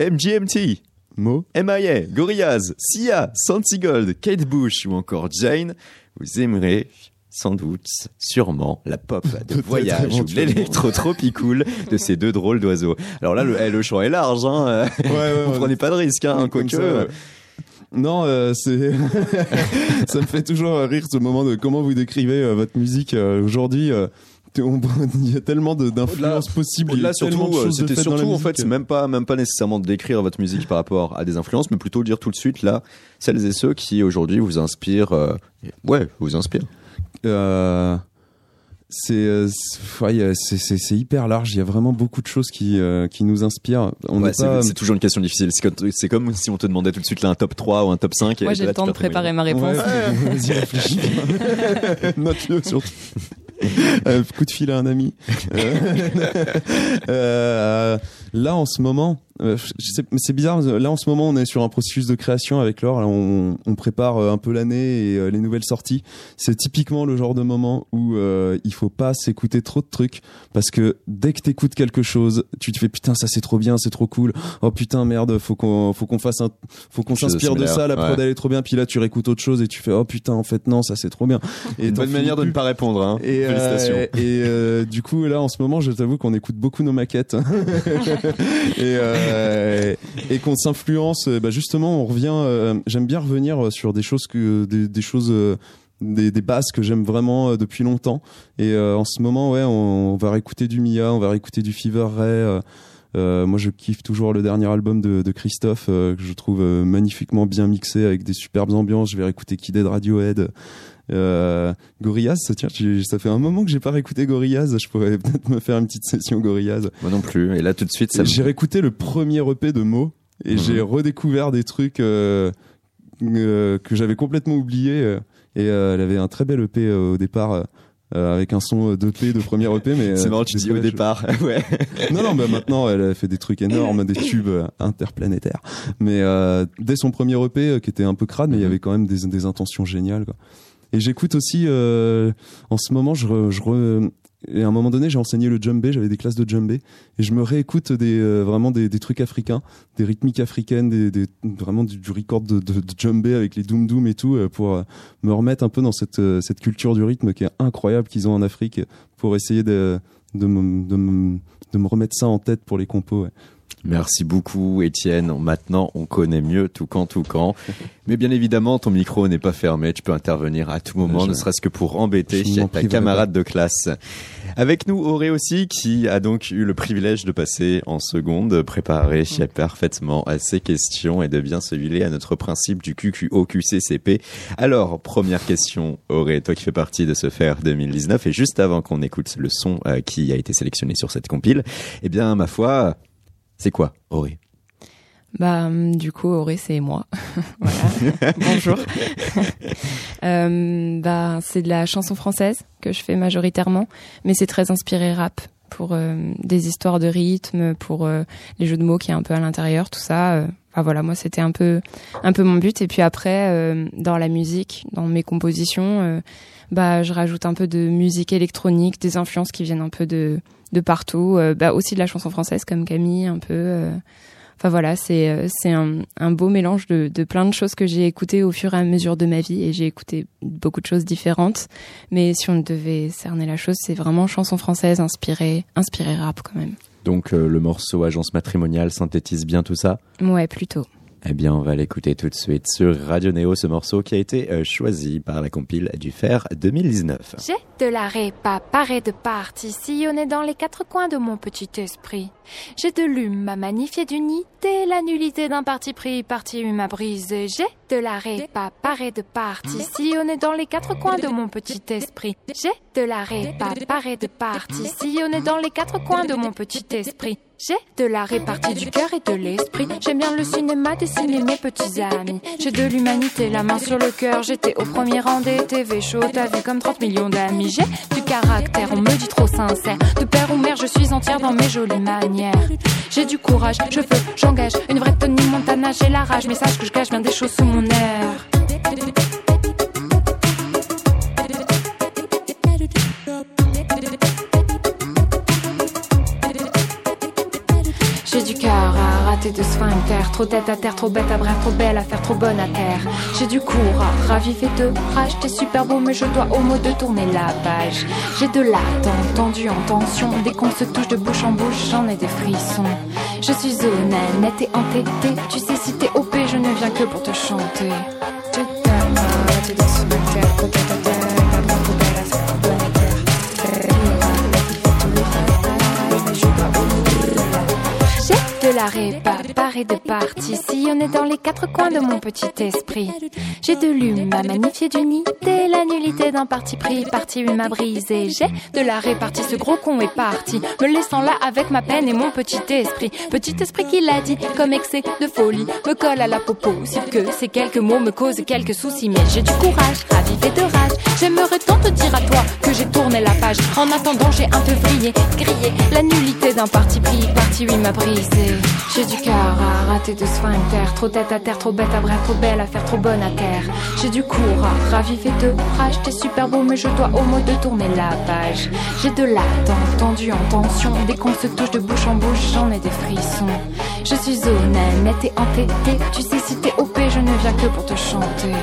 MGMT, Mo MIA, Gorillaz, Sia, Santi Gold, Kate Bush ou encore Jane, vous aimerez sans doute, sûrement, la pop de voyage ou l'électro-tropicool de ces deux drôles d'oiseaux. Alors là, le, eh, le champ est large, hein. Ouais, ouais, Vous prenez pas de risque, hein, quoique. ouais. Non, euh, c'est ça me fait toujours rire ce moment de comment vous décrivez euh, votre musique euh, aujourd'hui. Il y a tellement d'influences possibles. Là, surtout, c'était surtout, en fait, c'est même pas, même pas nécessairement de décrire votre musique par rapport à des influences, mais plutôt dire tout de suite, là, celles et ceux qui aujourd'hui vous inspirent, ouais, vous inspirent. Euh, c'est euh, c'est- ouais, c'est hyper large. Il y a vraiment beaucoup de choses qui euh, qui nous inspirent. On Ouais, n'est c'est pas. toujours une question difficile. C'est comme, si on te demandait tout de suite là un top 3 ou un top 5. et Moi, j'ai le temps de préparer ma réponse. Ouais, vas-y, réfléchis. Note-le surtout. Euh, coup de fil à un ami. Là, en ce moment, euh, c'est bizarre. Là, en ce moment, on est sur un processus de création avec. Là, on, on prépare euh, un peu l'année et euh, les nouvelles sorties. C'est typiquement le genre de moment où euh, il faut pas s'écouter trop de trucs parce que dès que t'écoutes quelque chose, tu te fais putain, ça c'est trop bien, c'est trop cool. Oh putain, merde, faut qu'on, faut qu'on fasse un, faut qu'on s'inspire de ça. La prod ouais. elle est trop bien. Puis là, tu réécoutes autre chose et tu fais oh putain, en fait non, ça c'est trop bien. Et Une bonne manière de ne pas répondre. Hein. Et, euh, et euh, du coup, là, en ce moment, je t'avoue qu'on écoute beaucoup nos maquettes et, euh, et qu'on s'influence. euh, Bah, justement, on revient. euh, J'aime bien revenir sur des choses que des, choses. des, des bases que j'aime vraiment depuis longtemps et en ce moment ouais on, va réécouter du Mia on va réécouter du Fever Ray moi je kiffe toujours le dernier album de, Christophe que je trouve magnifiquement bien mixé avec des superbes ambiances je vais réécouter Kid Radiohead euh, Gorillaz, tiens, ça fait un moment que j'ai pas réécouté Gorillaz. Je pourrais peut-être me faire une petite session Gorillaz. Moi non plus. Et là, tout de suite, ça me... J'ai réécouté le premier EP de Mo et Mhm. j'ai redécouvert des trucs euh, euh, que j'avais complètement oubliés. euh, et elle avait un très bel EP au départ. euh, avec un son d'EP de premier EP mais C'est marrant, tu dis au je- départ. ouais. non non bah maintenant elle a fait des trucs énormes des tubes interplanétaires mais euh, dès son premier EP qui était un peu crade mais il y Mhm. avait quand même des, des intentions géniales quoi. Et j'écoute aussi euh, en ce moment je, re- et à un moment donné j'ai enseigné le djembé j'avais des classes de djembé et je me réécoute des euh, vraiment des, trucs africains des rythmiques africaines des, vraiment du, record de, de, de avec les doom doom et tout euh, pour me remettre un peu dans cette cette culture du rythme qui est incroyable qu'ils ont en Afrique pour essayer de de me, de me, remettre ça en tête pour les compos. Merci beaucoup, Étienne. Maintenant, on connaît mieux tout camp, tout camp. Mais bien évidemment, ton micro n'est pas fermé. Tu peux intervenir à tout moment, Je- ne serait-ce que pour embêter ta camarade de classe. Avec nous, Auré aussi, qui a donc eu le privilège de passer en seconde, préparé parfaitement à ces questions et de bien se huiler à notre principe du QQO-QCCP. Alors, première question, Auré, toi qui fais partie de ce faire 2019, et juste avant qu'on écoute le son euh, qui a été sélectionné sur cette compile, eh bien, ma foi, c'est quoi, Auré Bah, hum, du coup, Auré, c'est moi. voilà. Bonjour. Euh, bah, c'est de la chanson française que je fais majoritairement, mais c'est très inspiré rap pour euh, des histoires de rythme, pour euh, les jeux de mots qui est un peu à l'intérieur, tout ça. euh. Enfin voilà, moi c'était un peu un peu mon but. Et puis après, dans la musique, dans mes compositions, euh, bah je rajoute un peu de musique électronique, des influences qui viennent un peu de de partout, euh, bah aussi de la chanson française comme Camille, un peu. euh. Enfin voilà, c'est euh, c'est un, un beau mélange de, de plein de choses que j'ai écoutées au fur et à mesure de ma vie et j'ai écouté beaucoup de choses différentes. Mais si on devait cerner la chose, c'est vraiment chanson française inspirée inspirée rap quand même. Donc euh, le morceau Agence matrimoniale synthétise bien tout ça? Ouais, plutôt. Eh bien, on va l'écouter tout de suite sur Radio Néo, ce morceau qui a été euh, choisi par la compile du Fer 2019. J'ai de la répa, paré de partie, sillonné dans les quatre coins de mon petit esprit. J'ai de l'hume à magnifier d'unité, la nullité d'un parti pris, parti hume à. J'ai de la répa, paré de partie, sillonné dans les quatre coins de mon petit esprit. J'ai de la répa, paré de partie, sillonné dans les quatre coins de mon petit esprit. J'ai de la répartie du cœur et de l'esprit. J'aime bien le cinéma, dessiner mes petits amis. J'ai de l'humanité, la main sur le cœur. J'étais au premier rang des TV shows. T'as comme 30 millions d'amis. J'ai du caractère, on me dit trop sincère. De père ou mère, je suis entière dans mes jolies manières. J'ai du courage, je veux, j'engage. Une vraie Tony Montana, j'ai la rage. Mais sache que je cache bien des choses sous mon air. À rater de sphincter, trop tête à terre, trop bête à bref, trop belle à faire, trop bonne à terre. J'ai du cours à raviver de rage, t'es super beau, mais je dois au mot de tourner la page. J'ai de l'attente, tendu en tension, dès qu'on se touche de bouche en bouche, j'en ai des frissons. Je suis honnête, nette et entêtée, tu sais si t'es OP, je ne viens que pour te chanter. J'ai de la répa, paré de partie, sillonné dans les quatre coins de mon petit esprit. J'ai de l'hume à magnifier d'unité, la nullité d'un parti pris, parti hume à briser. J'ai de la répartie, ce gros con est parti, me laissant là avec ma peine et mon petit esprit. Petit esprit qui l'a dit, comme excès de folie, me colle à la popo, si que ces quelques mots me causent quelques soucis. Mais j'ai du courage, ravivé de rage, j'aimerais tant te dire à toi que j'ai tourné la page. En attendant, j'ai un peu vrillé, grillé, la nullité d'un parti pris, parti hume à briser. J'ai du cœur à rater de sphincter, trop tête à terre, trop bête à bref, trop belle à faire, trop bonne à terre. J'ai du cours à raviver de rage, t'es super beau, mais je dois au mot de tourner la page. J'ai de l'attente, tendu en tension, dès qu'on se touche de bouche en bouche, j'en ai des frissons. Je suis honnête, nette et entêtée, tu sais si t'es OP, je ne viens que pour te chanter.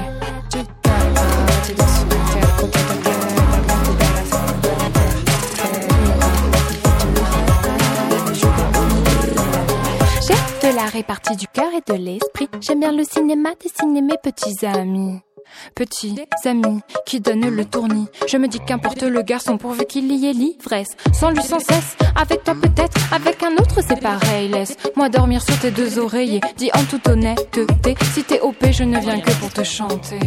La répartie du cœur et de l'esprit. J'aime bien le cinéma, dessiner mes petits amis. Petits amis qui donnent le tournis. Je me dis qu'importe le garçon pourvu qu'il y ait l'ivresse. Sans lui sans cesse, avec toi peut-être, avec un autre c'est pareil. Laisse-moi dormir sur tes deux oreillers. Dis en toute honnêteté, si t'es OP, je ne viens que pour te chanter.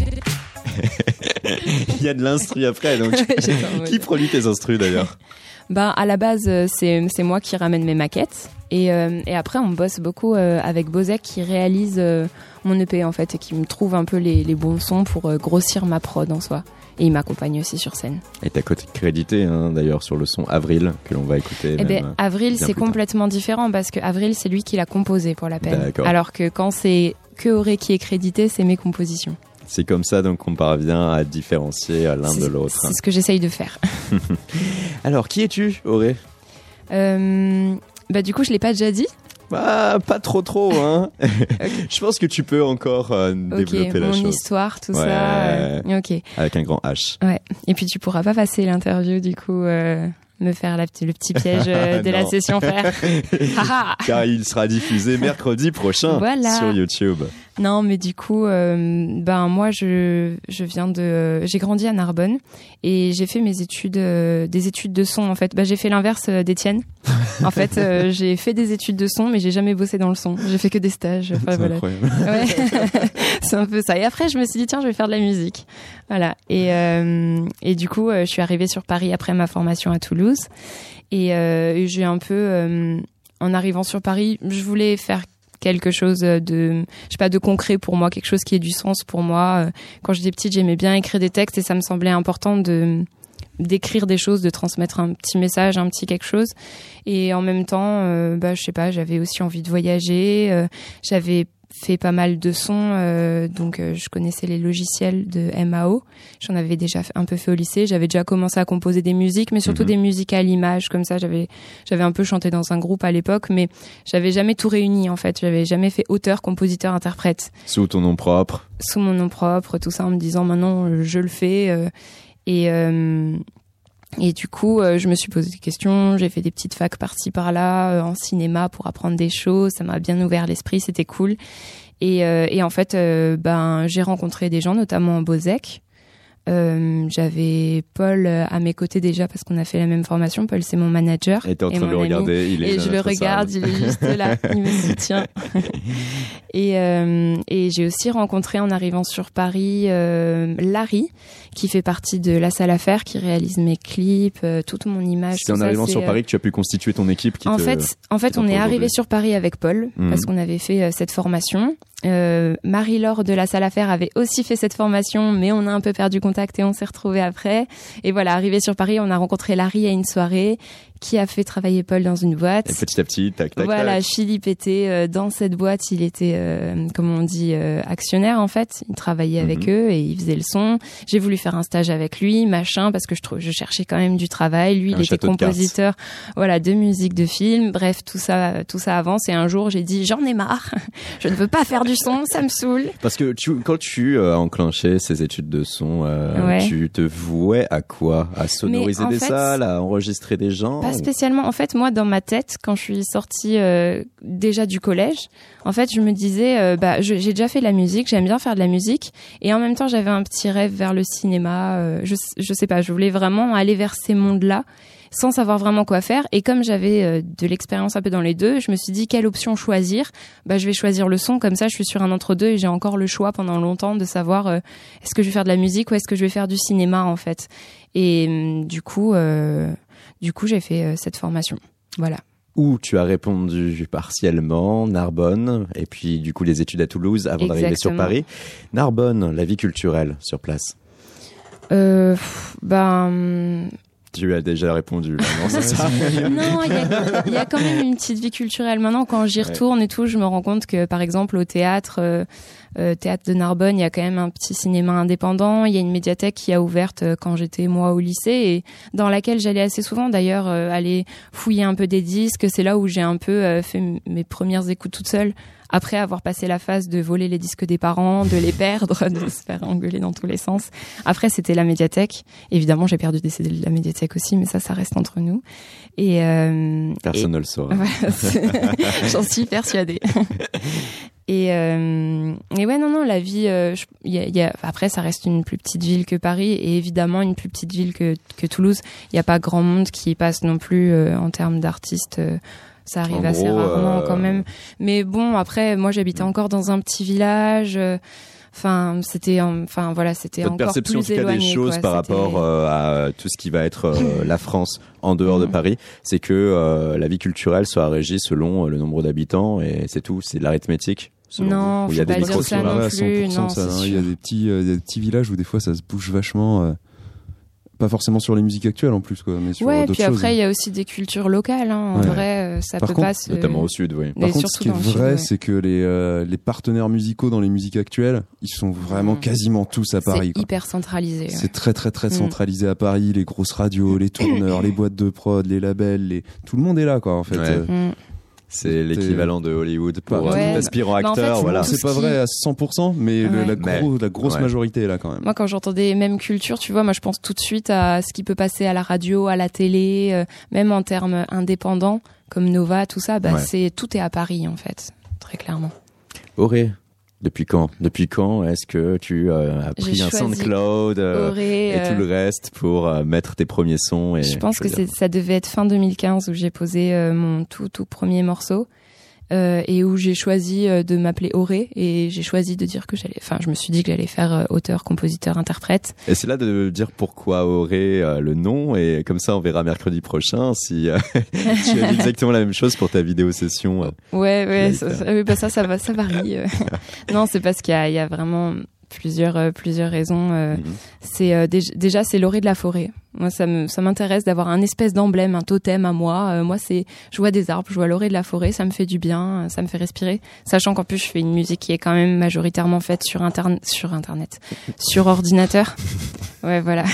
Il y a de l'instru après, donc qui produit tes instrus d'ailleurs? Ben à la base euh, c'est c'est moi qui ramène mes maquettes et, euh, et après on bosse beaucoup euh, avec Bozek qui réalise euh, mon EP en fait et qui me trouve un peu les, les bons sons pour grossir ma prod en soi. Et il m'accompagne aussi sur scène. Et t'as côté crédité hein, d'ailleurs sur le son Avril que l'on va écouter. Eh ben, Avril, c'est complètement différent parce que Avril, c'est lui qui l'a composé pour la peine. D'accord. Alors que quand c'est que Auré qui est crédité, c'est mes compositions. C'est comme ça donc qu'on parvient à différencier l'un de l'autre. C'est ce que j'essaye de faire. Alors qui es-tu, Auré? Euh, bah du coup, je l'ai pas déjà dit. Bah, pas trop trop, hein. Je pense que tu peux encore euh, développer la mon chose histoire, tout Ouais. ça. euh, ok. avec un grand H. Ouais. Et puis tu pourras pas passer l'interview du coup. euh, me faire la, le petit piège euh, de la session faire. Haha. Car il sera diffusé mercredi prochain Voilà. sur YouTube. Non, mais du coup, euh, ben moi, je je viens de, j'ai grandi à Narbonne et j'ai fait mes études, euh, des études de son en fait. Bah, j'ai fait l'inverse euh, d'Étienne. En fait, euh, j'ai fait des études de son, mais j'ai jamais bossé dans le son. J'ai fait que des stages. Enfin, C'est voilà. Ouais, c'est un peu ça. Et après, je me suis dit tiens, je vais faire de la musique. Voilà. Et et du coup, je suis arrivée sur Paris après ma formation à Toulouse. Et, et j'ai un peu, en arrivant sur Paris, je voulais faire quelque chose de, je sais pas, de concret pour moi, quelque chose qui ait du sens pour moi. Euh, Quand j'étais petite, j'aimais bien écrire des textes et ça me semblait important de d'écrire des choses, de transmettre un petit message, un petit quelque chose. Et en même temps, euh, bah, je sais pas, j'avais aussi envie de voyager. euh, j'avais fait pas mal de sons, euh, donc euh, je connaissais les logiciels de MAO. J'en avais déjà un peu fait au lycée. J'avais déjà commencé à composer des musiques, mais surtout Mhm. des musiques à l'image, comme ça. J'avais j'avais un peu chanté dans un groupe à l'époque, mais j'avais jamais tout réuni en fait. J'avais jamais fait auteur, compositeur, interprète Sous ton nom propre. sous mon nom propre, tout ça en me disant maintenant je le fais. euh, et euh, et du coup, euh, je me suis posé des questions. J'ai fait des petites facs par-ci par-là euh, en cinéma pour apprendre des choses. Ça m'a bien ouvert l'esprit, c'était cool. Et, euh, et en fait, euh, ben, j'ai rencontré des gens, notamment Bozek. Euh, J'avais Paul euh, à mes côtés déjà parce qu'on a fait la même formation. Paul, c'est mon manager. Et t'es en train de mon le ami. regarder, il est Et je le regarde, salle. il est juste là, il me soutient. et euh, et j'ai aussi rencontré en arrivant sur Paris euh, Larry, qui fait partie de la salle à faire, qui réalise mes clips, toute mon image. C'est en ça, arrivant sur Paris que tu as pu constituer ton équipe qui en te... fait, en fait, on est arrivé sur Paris avec Paul Mhm. parce qu'on avait fait cette formation. Euh, Marie-Laure de la salle à faire avait aussi fait cette formation, mais on a un peu perdu contact et on s'est retrouvés après. Et voilà, arrivé sur Paris, on a rencontré Larry à une soirée qui a fait travailler Paul dans une boîte. Et petit à petit, tac, tac, Voilà, tac. Philippe était euh, dans cette boîte, il était, euh, comme on dit, euh, actionnaire en fait. Il travaillait avec Mhm. eux et il faisait le son. J'ai voulu faire un stage avec lui, machin, parce que je, je cherchais quand même du travail. Lui, Un il était château de compositeur, voilà, de musique, de film. Bref, tout ça, tout ça avance. Et un jour, j'ai dit, j'en ai marre. je ne veux pas faire du son, ça me saoule. Parce que tu, quand tu euh, as enclenché ces études de son, euh, Ouais. tu te vouais à quoi? À sonoriser des fait, salles, à enregistrer des gens? Pas spécialement. En fait, moi, dans ma tête, quand je suis sortie euh, déjà du collège, en fait, je me disais, euh, bah, j'ai déjà fait de la musique, j'aime bien faire de la musique, et en même temps, j'avais un petit rêve vers le cinéma. euh, je, je sais pas, je voulais vraiment aller vers ces mondes-là, sans savoir vraiment quoi faire. Et comme j'avais euh, de l'expérience un peu dans les deux, je me suis dit quelle option choisir? Bah, je vais choisir le son, comme ça, je suis sur un entre deux et j'ai encore le choix pendant longtemps de savoir euh, est-ce que je vais faire de la musique ou est-ce que je vais faire du cinéma, en fait. Et hum, du coup. Du coup, j'ai fait euh, cette formation. Voilà. Où tu as répondu partiellement, Narbonne, et puis du coup les études à Toulouse avant d'arriver sur. Paris. Narbonne, la vie culturelle sur place. Euh, ben, Tu as déjà répondu. là, non, c'est ça non, il y a, il y a quand même une petite vie culturelle. Maintenant, quand j'y retourne et tout, je me rends compte que, par exemple, au théâtre, euh, euh, théâtre de Narbonne, il y a quand même un petit cinéma indépendant. Il y a une médiathèque qui a ouverte euh, quand j'étais moi au lycée et dans laquelle j'allais assez souvent. D'ailleurs, aller fouiller un peu des disques. C'est là où j'ai un peu fait mes premières écoutes toute seule. Après avoir passé la phase de voler les disques des parents, de les perdre, de se faire engueuler dans tous les sens. Après, c'était la médiathèque. Évidemment, j'ai perdu des CD de la médiathèque aussi, mais ça, ça reste entre nous. Et, euh, Personne ne le saura. Voilà, J'en suis persuadée. Et, euh, et ouais, non, non, la vie, euh, je- y a, y a- après, ça reste une plus petite ville que Paris et évidemment une plus petite ville que, que Toulouse. Il n'y a pas grand monde qui y passe non plus euh, en termes d'artistes. Euh, ça arrive En assez gros, rarement euh, quand même. Mais bon, après, moi, j'habitais encore dans un petit village. euh, Enfin, c'était, en- enfin voilà, c'était Votre encore perception en plus tout cas des choses quoi. par rapport euh, à tout ce qui va être euh, la France en dehors de Mhm. Paris, c'est que euh, la vie culturelle soit régie selon euh, le nombre d'habitants et c'est tout, c'est de l'arithmétique. Non, il y a faut des pas dire micros ça non plus, 100% non, ça, hein. Il y a sûr. des petits, euh, des petits villages où des fois ça se bouge vachement. Euh, pas forcément sur les musiques actuelles en plus, quoi, mais sur Ouais, puis après, il y a aussi des cultures locales. Hein. En Ouais. vrai, euh, ça Par peut contre, pas se... notamment au sud, oui. Mais Par contre, ce qui est vrai, ouais. c'est que les, euh, les partenaires musicaux dans les musiques actuelles, ils sont vraiment Mhm. quasiment tous à Paris. C'est hyper centralisé. ouais. C'est très très très Mm. centralisé à Paris, les grosses radios, les tourneurs, les boîtes de prod, les labels, les... tout le monde est là quoi en fait. Ouais. C'est l'équivalent de Hollywood pour Ouais. aspirant Mais en fait, acteur, c'est voilà. tout c'est ce pas qui- vrai à 100%, mais le- la, Mais- gros- la grosse ouais. majorité est là quand même. Moi, quand j'entends des mêmes cultures, tu vois, moi, je pense tout de suite à ce qui peut passer à la radio, à la télé, euh, même en termes indépendants, comme Nova, tout ça. Bah, Ouais. c'est tout est à Paris, en fait, très clairement. Auré, depuis quand? Depuis quand est-ce que tu euh, as pris un SoundCloud euh, et tout euh, le reste pour euh, mettre tes premiers sons et Je pense que ça devait être fin 2015 où j'ai posé euh, mon tout tout premier morceau. euh, et où j'ai choisi euh, de m'appeler Auré et j'ai choisi de dire que j'allais, enfin je me suis dit que j'allais faire euh, auteur, compositeur, interprète. Et c'est là de dire pourquoi Auré euh, le nom et comme ça on verra mercredi prochain si euh, tu as dit exactement la même chose pour ta vidéo session. euh. Ouais ouais, ça, ça- bah ça ça va, ça varie. euh. non c'est parce qu'il y y a vraiment plusieurs euh, plusieurs raisons. euh, Mhm. C'est euh, déj- déjà c'est l'orée de la forêt. Moi ça me ça m'intéresse d'avoir un espèce d'emblème, un totem à moi. Moi c'est je vois des arbres, je vois l'orée de la forêt, ça me fait du bien, ça me fait respirer. Sachant qu'en plus je fais une musique qui est quand même majoritairement faite sur internet sur internet, sur ordinateur. Ouais voilà.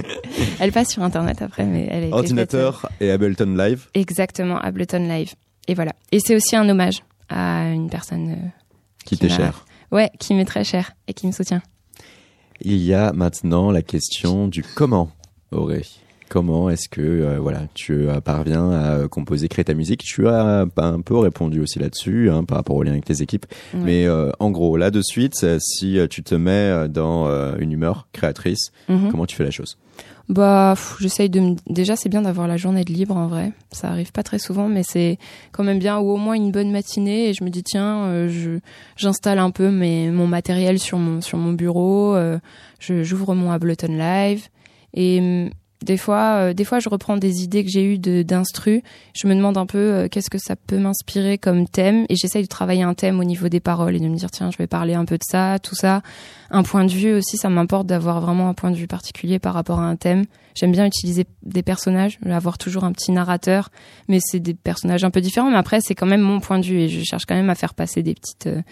elle passe sur internet après mais elle est Ordinateur et Ableton Live. exactement Ableton Live. Et voilà. Et c'est aussi un hommage à une personne euh, Qui Qui t'est cher. Ouais qui m'est très chère et qui me soutient. Il y a maintenant la question du comment, Auré. Comment est-ce que euh, voilà tu euh, parviens à euh, composer, créer ta musique? Tu as pas un peu répondu aussi là-dessus hein, par rapport au lien avec tes équipes. Ouais. Mais euh, en gros, là de suite, si tu te mets dans euh, une humeur créatrice, Mhm. comment tu fais la chose? Bah, j'essaye de. Déjà, c'est bien d'avoir la journée de libre, en vrai. Ça arrive pas très souvent, mais c'est quand même bien. Ou au moins une bonne matinée. Et je me dis, tiens, euh, je j'installe un peu mes, mon matériel sur mon, sur mon bureau. euh, je J'ouvre mon Ableton Live. Et hum, des fois, euh, des fois, je reprends des idées que j'ai eues d'instru. Je me demande un peu euh, qu'est-ce que ça peut m'inspirer comme thème. Et j'essaye de travailler un thème au niveau des paroles et de me dire, tiens, je vais parler un peu de ça, tout ça. Un point de vue aussi, ça m'importe d'avoir vraiment un point de vue particulier par rapport à un thème. J'aime bien utiliser des personnages, avoir toujours un petit narrateur, mais c'est des personnages un peu différents. Mais après, c'est quand même mon point de vue et je cherche quand même à faire passer des petites, euh,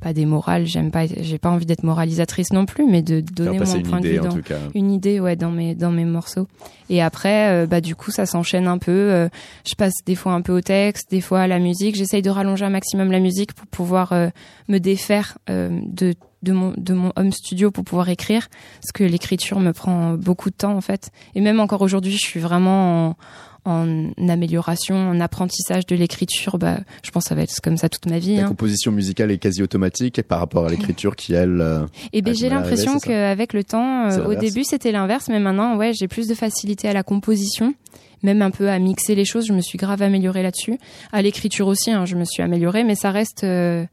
pas des morales. J'aime pas, j'ai pas envie d'être moralisatrice non plus, mais de donner mon une point de idée vue dans une idée, ouais, dans mes dans mes morceaux. Et après, euh, bah du coup, ça s'enchaîne un peu. euh, je passe des fois un peu au texte, des fois à la musique. J'essaye de rallonger un maximum la musique pour pouvoir euh, me défaire de de mon de mon home studio pour pouvoir écrire parce que l'écriture me prend beaucoup de temps en fait et même encore aujourd'hui je suis vraiment en, en amélioration en apprentissage de l'écriture bah je pense que ça va être comme ça toute ma vie La hein. composition musicale est quasi automatique par rapport à l'écriture qui elle. euh, Et ben j'ai l'impression qu'avec le temps, euh, au début c'était l'inverse, mais maintenant ouais j'ai plus de facilité à la composition, même un peu à mixer les choses. Je me suis grave améliorée là-dessus. À l'écriture aussi, hein, je me suis améliorée, mais ça reste, euh,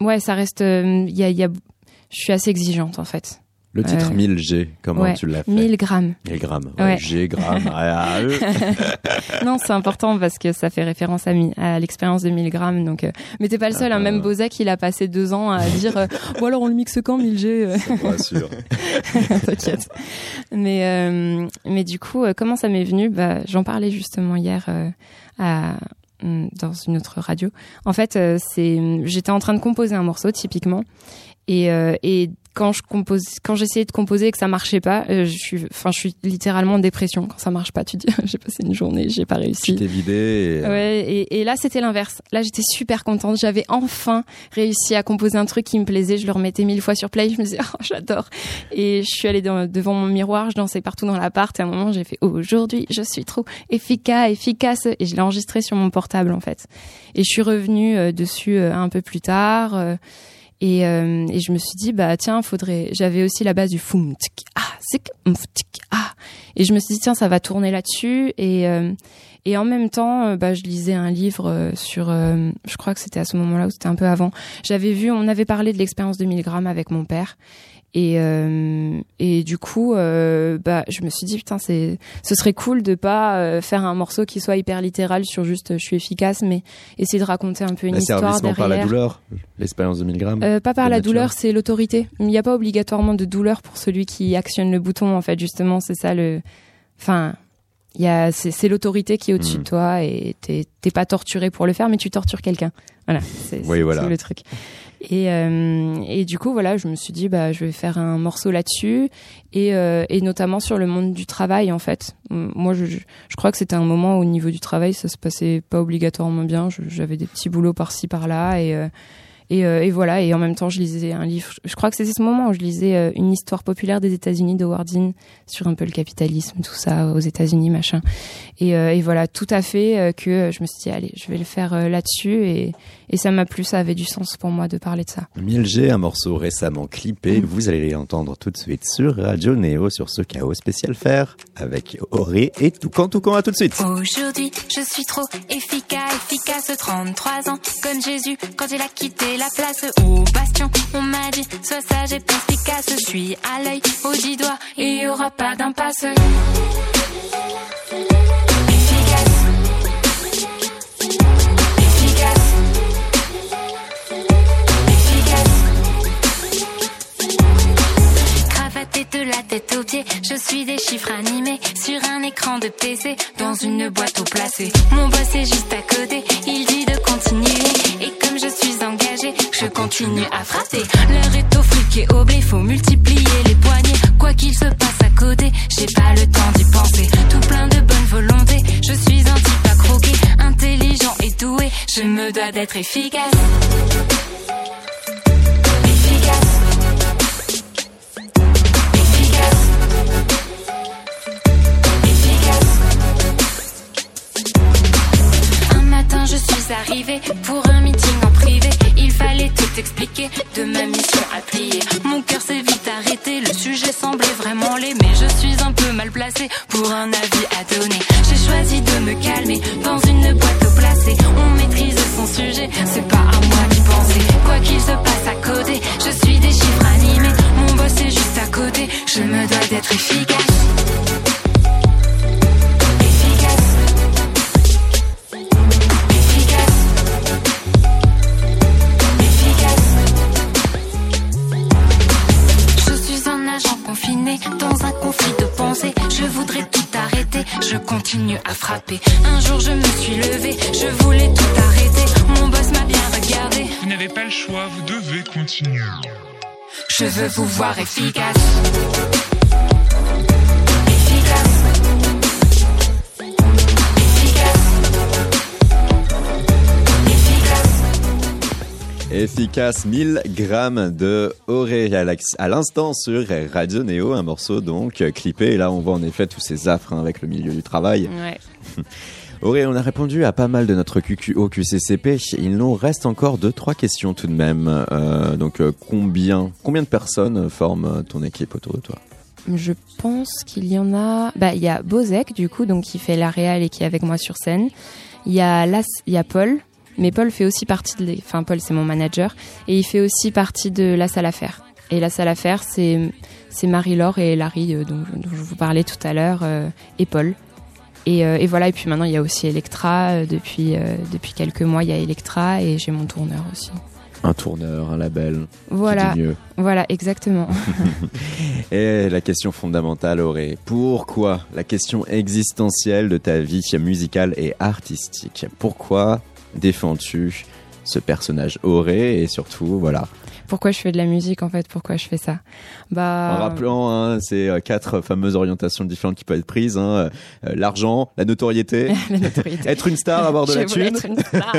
ouais ça reste, il y a, y a, je suis assez exigeante en fait. Le titre Euh, 1000G, comment ouais, tu l'as fait 1000 grammes. 1000 grammes. Ouais, Ouais. G, grammes. ah, euh. non, c'est important parce que ça fait référence à, à l'expérience de 1000 grammes. Donc, euh, mais t'es pas le seul. Hein, même Bozak, il a passé deux ans à dire, euh, bon alors on le mixe quand 1000 G. euh? Ça me rassure. T'inquiète. Mais euh, mais du coup, euh, comment ça m'est venu? Bah, J'en parlais justement hier euh, à hum, dans une autre radio. En fait, euh, c'est j'étais en train de composer un morceau typiquement et euh, et quand je compose quand j'essayais de composer et que ça marchait pas, euh, je suis enfin je suis littéralement en dépression quand ça marche pas. Tu te dis j'ai passé une journée, j'ai pas Tu réussi. t'es vidé. Et, euh, Ouais, et, et là c'était l'inverse. Là j'étais super contente. J'avais enfin réussi à composer un truc qui me plaisait. Je le remettais mille fois sur play. Je me disais oh j'adore. Et je suis allée dans- devant mon miroir, je dansais partout dans l'appart. Et à un moment j'ai fait aujourd'hui je suis trop efficace, efficace. Et je l'ai enregistré sur mon portable en fait. Et je suis revenue euh, dessus euh, un peu plus tard. euh, et, euh, et je me suis dit bah tiens faudrait. J'avais aussi la base du foum ah zik ah. Et je me suis dit tiens ça va tourner là-dessus et euh, et en même temps, euh, bah, je lisais un livre euh, sur, euh, je crois que c'était à ce moment-là ou c'était un peu avant. J'avais vu, on avait parlé de l'expérience de 1000 grammes avec mon père. Et, euh, et du coup, euh, bah, je me suis dit, putain, c'est, ce serait cool de pas euh, faire un morceau qui soit hyper littéral sur juste euh, je suis efficace, mais essayer de raconter un peu une histoire derrière. par la douleur, l'expérience de 1000 grammes. Euh, pas par la nature. douleur, c'est l'autorité. Il n'y a pas obligatoirement de douleur pour celui qui actionne le bouton. En fait, justement, c'est ça le. Enfin, il y a c'est c'est l'autorité qui est au-dessus Mhm. de toi et t'es t'es pas torturé pour le faire, mais tu tortures quelqu'un. Voilà, c'est Oui, c'est voilà. tout le truc. Et euh, et du coup, voilà, je me suis dit bah je vais faire un morceau là-dessus et euh, et notamment sur le monde du travail en fait. Moi, je crois que c'était un moment où, au niveau du travail, ça se passait pas obligatoirement bien. J'avais des petits boulots par-ci par-là et euh, et, euh, et voilà, et en même temps, je lisais un livre. Je crois que c'était ce moment où je lisais euh, une histoire populaire des États-Unis de Wardin sur un peu le capitalisme, tout ça aux États-Unis, machin. Et, euh, et voilà, tout à fait euh, que je me suis dit, allez, je vais le faire euh, là-dessus. Et, et ça m'a plu, ça avait du sens pour moi de parler de ça. 1000G, un morceau récemment Mm. clippé. Vous allez l'entendre tout de suite sur Radio Néo, sur ce chaos spécial faire avec Auré et Toucan Toucan. À tout de suite. Aujourd'hui, je suis trop efficace, efficace, 33 ans, comme Jésus, quand il a quitté la place au bastion. On m'a dit, sois sage et perspicace, je suis à l'œil, au dix doigts, il y aura pas d'impasse. De la tête aux pieds, je suis des chiffres animés sur un écran de PC dans une boîte au placé. Mon boss est juste à côté, il dit de continuer et comme je suis je continue à frapper. L'heure est au flic et au blé, faut multiplier les poignets. Quoi qu'il se passe à côté, j'ai pas le temps d'y penser. Tout plein de bonne volonté, je suis un type à croquer, intelligent et doué, je me dois d'être efficace. Efficace Un matin je suis arrivé pour un meeting en privé fallait tout expliquer de ma mission à plier. Mon cœur s'est vite arrêté, le sujet semblait vraiment laid, mais je suis un peu mal placé pour un avis à donner. J'ai choisi de me calmer dans une boîte au placé. On maîtrise son sujet, c'est pas à moi d'y penser. Quoi qu'il se passe à côté, je suis des chiffres animés. Mon boss est juste à côté, je me dois d'être efficace. Je veux vous voir efficace. Efficace. Efficace. Efficace. Efficace 1000 grammes de Auré à l'instant sur Radio Néo, un morceau donc euh, clippé. Et là, on voit en effet tous ces affres hein, avec le milieu du travail. Ouais. Auré, on a répondu à pas mal de notre QQ au QCCP. Il nous reste encore deux, trois questions tout de même. Euh, donc, euh, combien, combien de personnes forment ton équipe autour de toi? Je pense qu'il y en a. Bah, il y a Bozek, du coup, donc qui fait la réal et qui est avec moi sur scène. Il y a Las... il y a Paul, mais Paul fait aussi partie de. Enfin, Paul, c'est mon manager, et il fait aussi partie de la salle à faire. Et la salle à faire, c'est c'est Marie-Laure et Larry, euh, dont, je vous parlais tout à l'heure, et Paul. Et, euh, et voilà. Et puis maintenant, il y a aussi Electra. euh, depuis euh, depuis quelques mois, il y a Electra et j'ai mon tourneur aussi. Un tourneur, un label. Voilà, mieux. voilà, exactement. Et la question fondamentale, Auré, pourquoi la question existentielle de ta vie musicale et artistique? Pourquoi défends-tu ce personnage Auré et surtout, voilà, Pourquoi je fais de la musique en fait? Pourquoi je fais ça? Bah. en rappelant hein, ces euh, quatre fameuses orientations différentes qui peuvent être prises hein, euh, l'argent, la notoriété, la notoriété. être une star, avoir de Je la thune, être une star.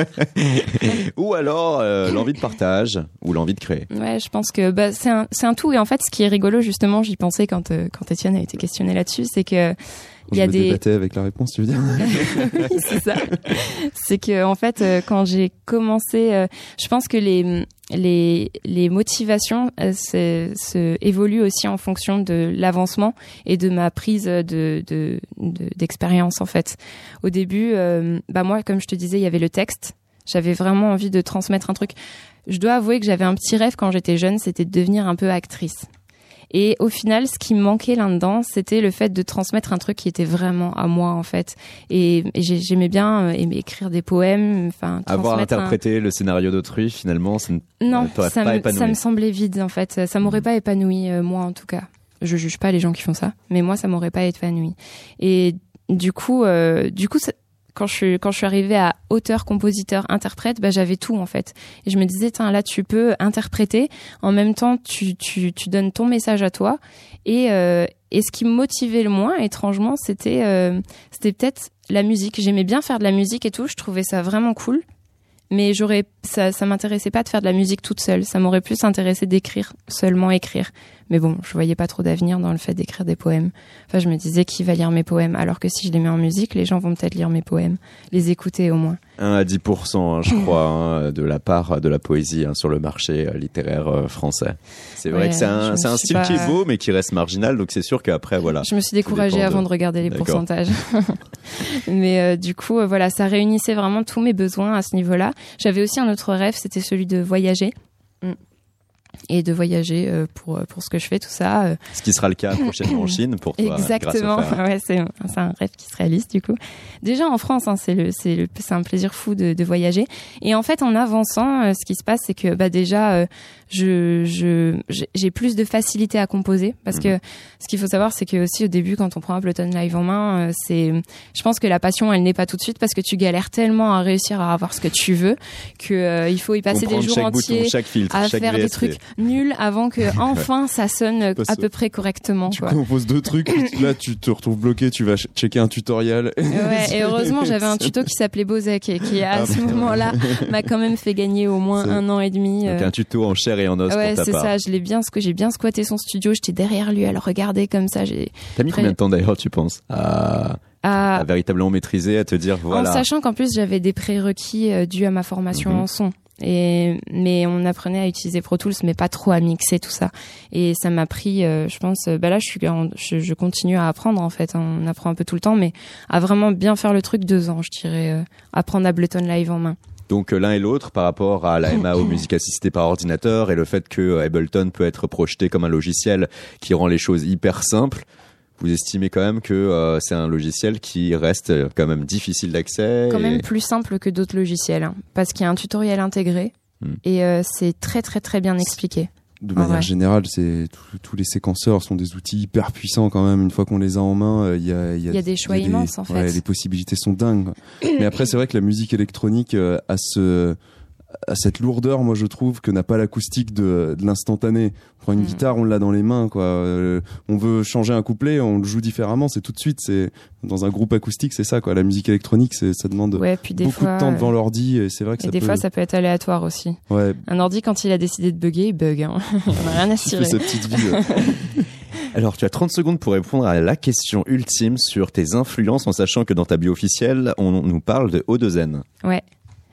ou alors euh, l'envie de partage ou l'envie de créer. Ouais, je pense que bah, c'est un, un tout. Et en fait, ce qui est rigolo, justement, j'y pensais quand, euh, quand Étienne a été questionné là-dessus, c'est que il y a des. débattais avec la réponse, tu veux dire oui, c'est ça. c'est que en fait, euh, quand j'ai commencé, euh, je pense que les les les motivations euh, se, se évoluent aussi en fonction de l'avancement et de ma prise de de de- d'expérience en fait. Au début, euh, bah moi, comme je te disais, il y avait le texte. J'avais vraiment envie de transmettre un truc. Je dois avouer que j'avais un petit rêve quand j'étais jeune, c'était de devenir un peu actrice. Et au final, ce qui me manquait là-dedans, c'était le fait de transmettre un truc qui était vraiment à moi en fait. Et, et j'ai- j'aimais bien euh, aimer écrire des poèmes, enfin Avoir un- interprété le scénario d'autrui, finalement, ça ne Non, ça, pas me, épanoui. ça me semblait vide en fait. Ça m'aurait pas épanoui euh, moi en tout cas. Je juge pas les gens qui font ça, mais moi ça m'aurait pas épanoui. Et du coup, euh, du coup, ça- quand je suis arrivée à auteur, compositeur, interprète, bah j'avais tout en fait. Et je me disais, tiens là tu peux interpréter, en même temps tu donnes ton message à toi. Et euh, et ce qui me motivait le moins, étrangement, c'était euh, c'était peut-être la musique. J'aimais bien faire de la musique et tout. Je trouvais ça vraiment cool mais j'aurais ça ça m'intéressait pas de faire de la musique toute seule ça m'aurait plus intéressé d'écrire seulement écrire mais bon je voyais pas trop d'avenir dans le fait d'écrire des poèmes enfin je me disais qui va lire mes poèmes alors que si je les mets en musique les gens vont peut-être lire mes poèmes les écouter au moins 1 à 10%, hein, je crois, hein, de la part de la poésie hein, sur le marché euh, littéraire euh, français. C'est vrai Ouais, que c'est un, style pas- qui est beau, mais qui reste marginal, donc c'est sûr qu'après, voilà. je me suis découragée de- avant de regarder les pourcentages mais euh, du coup euh, voilà ça réunissait vraiment tous mes besoins à ce niveau-là j'avais aussi un autre rêve c'était celui de voyager Mm. Et de voyager euh, pour euh, pour ce que je fais tout ça euh, Ce qui sera le cas prochainement en Chine pour toi. Exactement. Ouais, c'est un rêve qui se réalise du coup. Déjà en France, hein, c'est le un plaisir fou de, de voyager. Et en fait, en avançant, ce qui se passe, c'est que bah déjà, je j'ai- plus de facilité à composer parce Mhm. que ce qu'il faut savoir, c'est que aussi au début, quand on prend Ableton Live en main, euh, c'est je pense que la passion, elle n'est pas tout de suite parce que tu galères tellement à réussir à avoir ce que tu veux que euh, il faut y passer des jours entiers bouton, chaque filtre, à chaque faire des trucs nuls avant que enfin ça sonne Parce à peu près correctement. Tu quoi. composes deux trucs, là tu te retrouves bloqué, tu vas ch- checker un tutoriel. Ouais, et heureusement, j'avais un tuto qui s'appelait Bozek et qui, à Ah, ce moment-là, m'a quand même fait gagner au moins un an et demi. Donc euh. un tuto en chair et en os ouais, c'est ça. Je l'ai bien, j'ai bien squatté son studio. J'étais derrière lui à le regarder comme ça. J'ai, T'as mis combien de temps d'ailleurs, tu penses, à, à- à véritablement maîtriser, à te dire, voilà. en sachant qu'en plus j'avais des prérequis euh, dus à ma formation Mhm. en son. Et mais on apprenait à utiliser Pro Tools, mais pas trop à mixer tout ça. Et ça m'a pris, euh, je pense, bah là je suis, je, je, continue à apprendre en fait. On apprend un peu tout le temps, mais à vraiment bien faire le truc deux ans, je dirais, euh, apprendre Ableton Live en main. Donc euh, l'un et l'autre par rapport à la MAO musique assistée par ordinateur et le fait que euh, Ableton peut être projeté comme un logiciel qui rend les choses hyper simples. Vous estimez quand même que euh, c'est un logiciel qui reste quand même difficile d'accès Quand et- même plus simple que d'autres logiciels, hein, parce qu'il y a un tutoriel intégré Hmm. et euh, c'est très très très bien expliqué. De manière générale, c'est tous- les séquenceurs sont des outils hyper puissants quand même. Une fois qu'on les a en main, euh, il y a, y a des choix immenses, en ouais, fait. les possibilités sont dingues. Mais après, c'est vrai que la musique électronique euh, a ce a cette lourdeur, moi je trouve que n'a pas l'acoustique de, de l'instantané. On prend une Mhm. guitare, on l'a dans les mains, quoi. Euh, on veut changer un couplet, on le joue différemment, c'est tout de suite. C'est dans un groupe acoustique, c'est ça, quoi. La musique électronique, c'est ça demande Ouais, puis des beaucoup fois, de temps devant euh, l'ordi, et c'est vrai que et ça des peut. fois ça peut être aléatoire aussi. Ouais, Un ordi quand il a décidé de bugger, il bug. Hein. en a rien à fait sa petite vie. ouais. Alors, tu as 30 secondes pour répondre à la question ultime sur tes influences, en sachant que dans ta bio officielle, on nous parle de O2N. Ouais.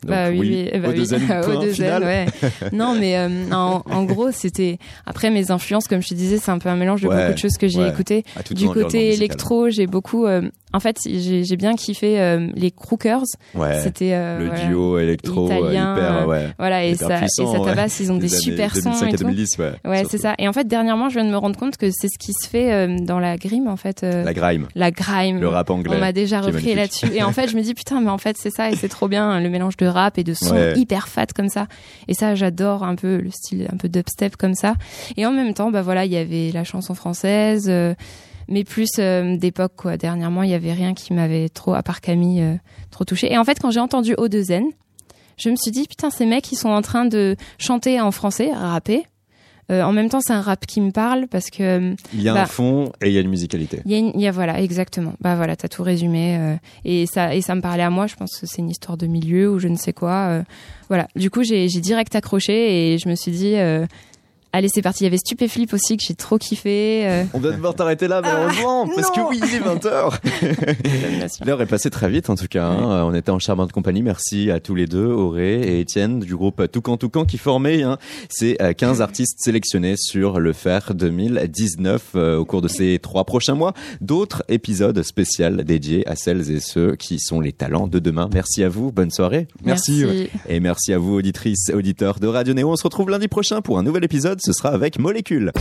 Donc, bah oui, oui, bah oui. O2N, point O2N, final. ouais. non, mais euh, en, en gros, c'était. Après, mes influences, comme je te disais, c'est un peu un mélange de Ouais, beaucoup de choses que j'ai ouais. écoutées. Du côté électro, j'ai beaucoup. euh, en fait, j'ai bien kiffé euh, les Crookers. Ouais. C'était euh, le voilà. duo électro euh, Italien, hyper, ouais. Voilà, et ça, et puissant, ça ouais. tabasse. Ils ont des, super sons 2005 et tout. 2010, ouais. Ouais, c'est ça. Et en fait, dernièrement, je viens de me rendre compte que c'est ce qui se fait euh, dans la grime, en fait. La grime, la grime. le rap anglais. On m'a déjà repris là-dessus. Et en fait, je me dis, putain, mais en fait, c'est ça, et c'est trop bien, le mélange de rap et de son Ouais. hyper fat comme ça. Et ça, j'adore un peu le style un peu dubstep comme ça. Et en même temps, bah voilà, il y avait la chanson française, mais plus euh, d'époque, quoi. Dernièrement, il y avait rien qui m'avait trop, à part Camille, euh, trop touché. Et en fait, quand j'ai entendu O2N, je me suis dit, putain, ces mecs, ils sont en train de chanter en français, rapper. Euh, en même temps, c'est un rap qui me parle parce que Il y a un Bah, fond et il y a une musicalité. il y a, une- y a voilà exactement. Bah voilà, t'as tout résumé euh, et ça et ça me parlait à moi. Je pense que c'est une histoire de milieu ou je ne sais quoi. euh, voilà. Du coup, j'ai direct accroché et je me suis dit, allez, c'est parti. Il y avait Stupéflip aussi que j'ai trop kiffé. euh, On va devoir t'arrêter là, malheureusement, parce que oui, il est 20h. bien sûr. L'heure est passée très vite, en tout cas. hein. On était en charmante compagnie. Merci à tous les deux, Auré et Étienne, du groupe Toucan Toucan, qui formaient hein, ces euh, 15 artistes sélectionnés sur le FER 2019 euh, au cours de ces trois prochains mois. D'autres épisodes spéciaux dédiés à celles et ceux qui sont les talents de demain. Merci à vous. Bonne soirée. Merci, ouais. Et merci à vous, auditrices, auditeurs de Radio Néo. On se retrouve lundi prochain pour un nouvel épisode. Ce sera avec Molécule.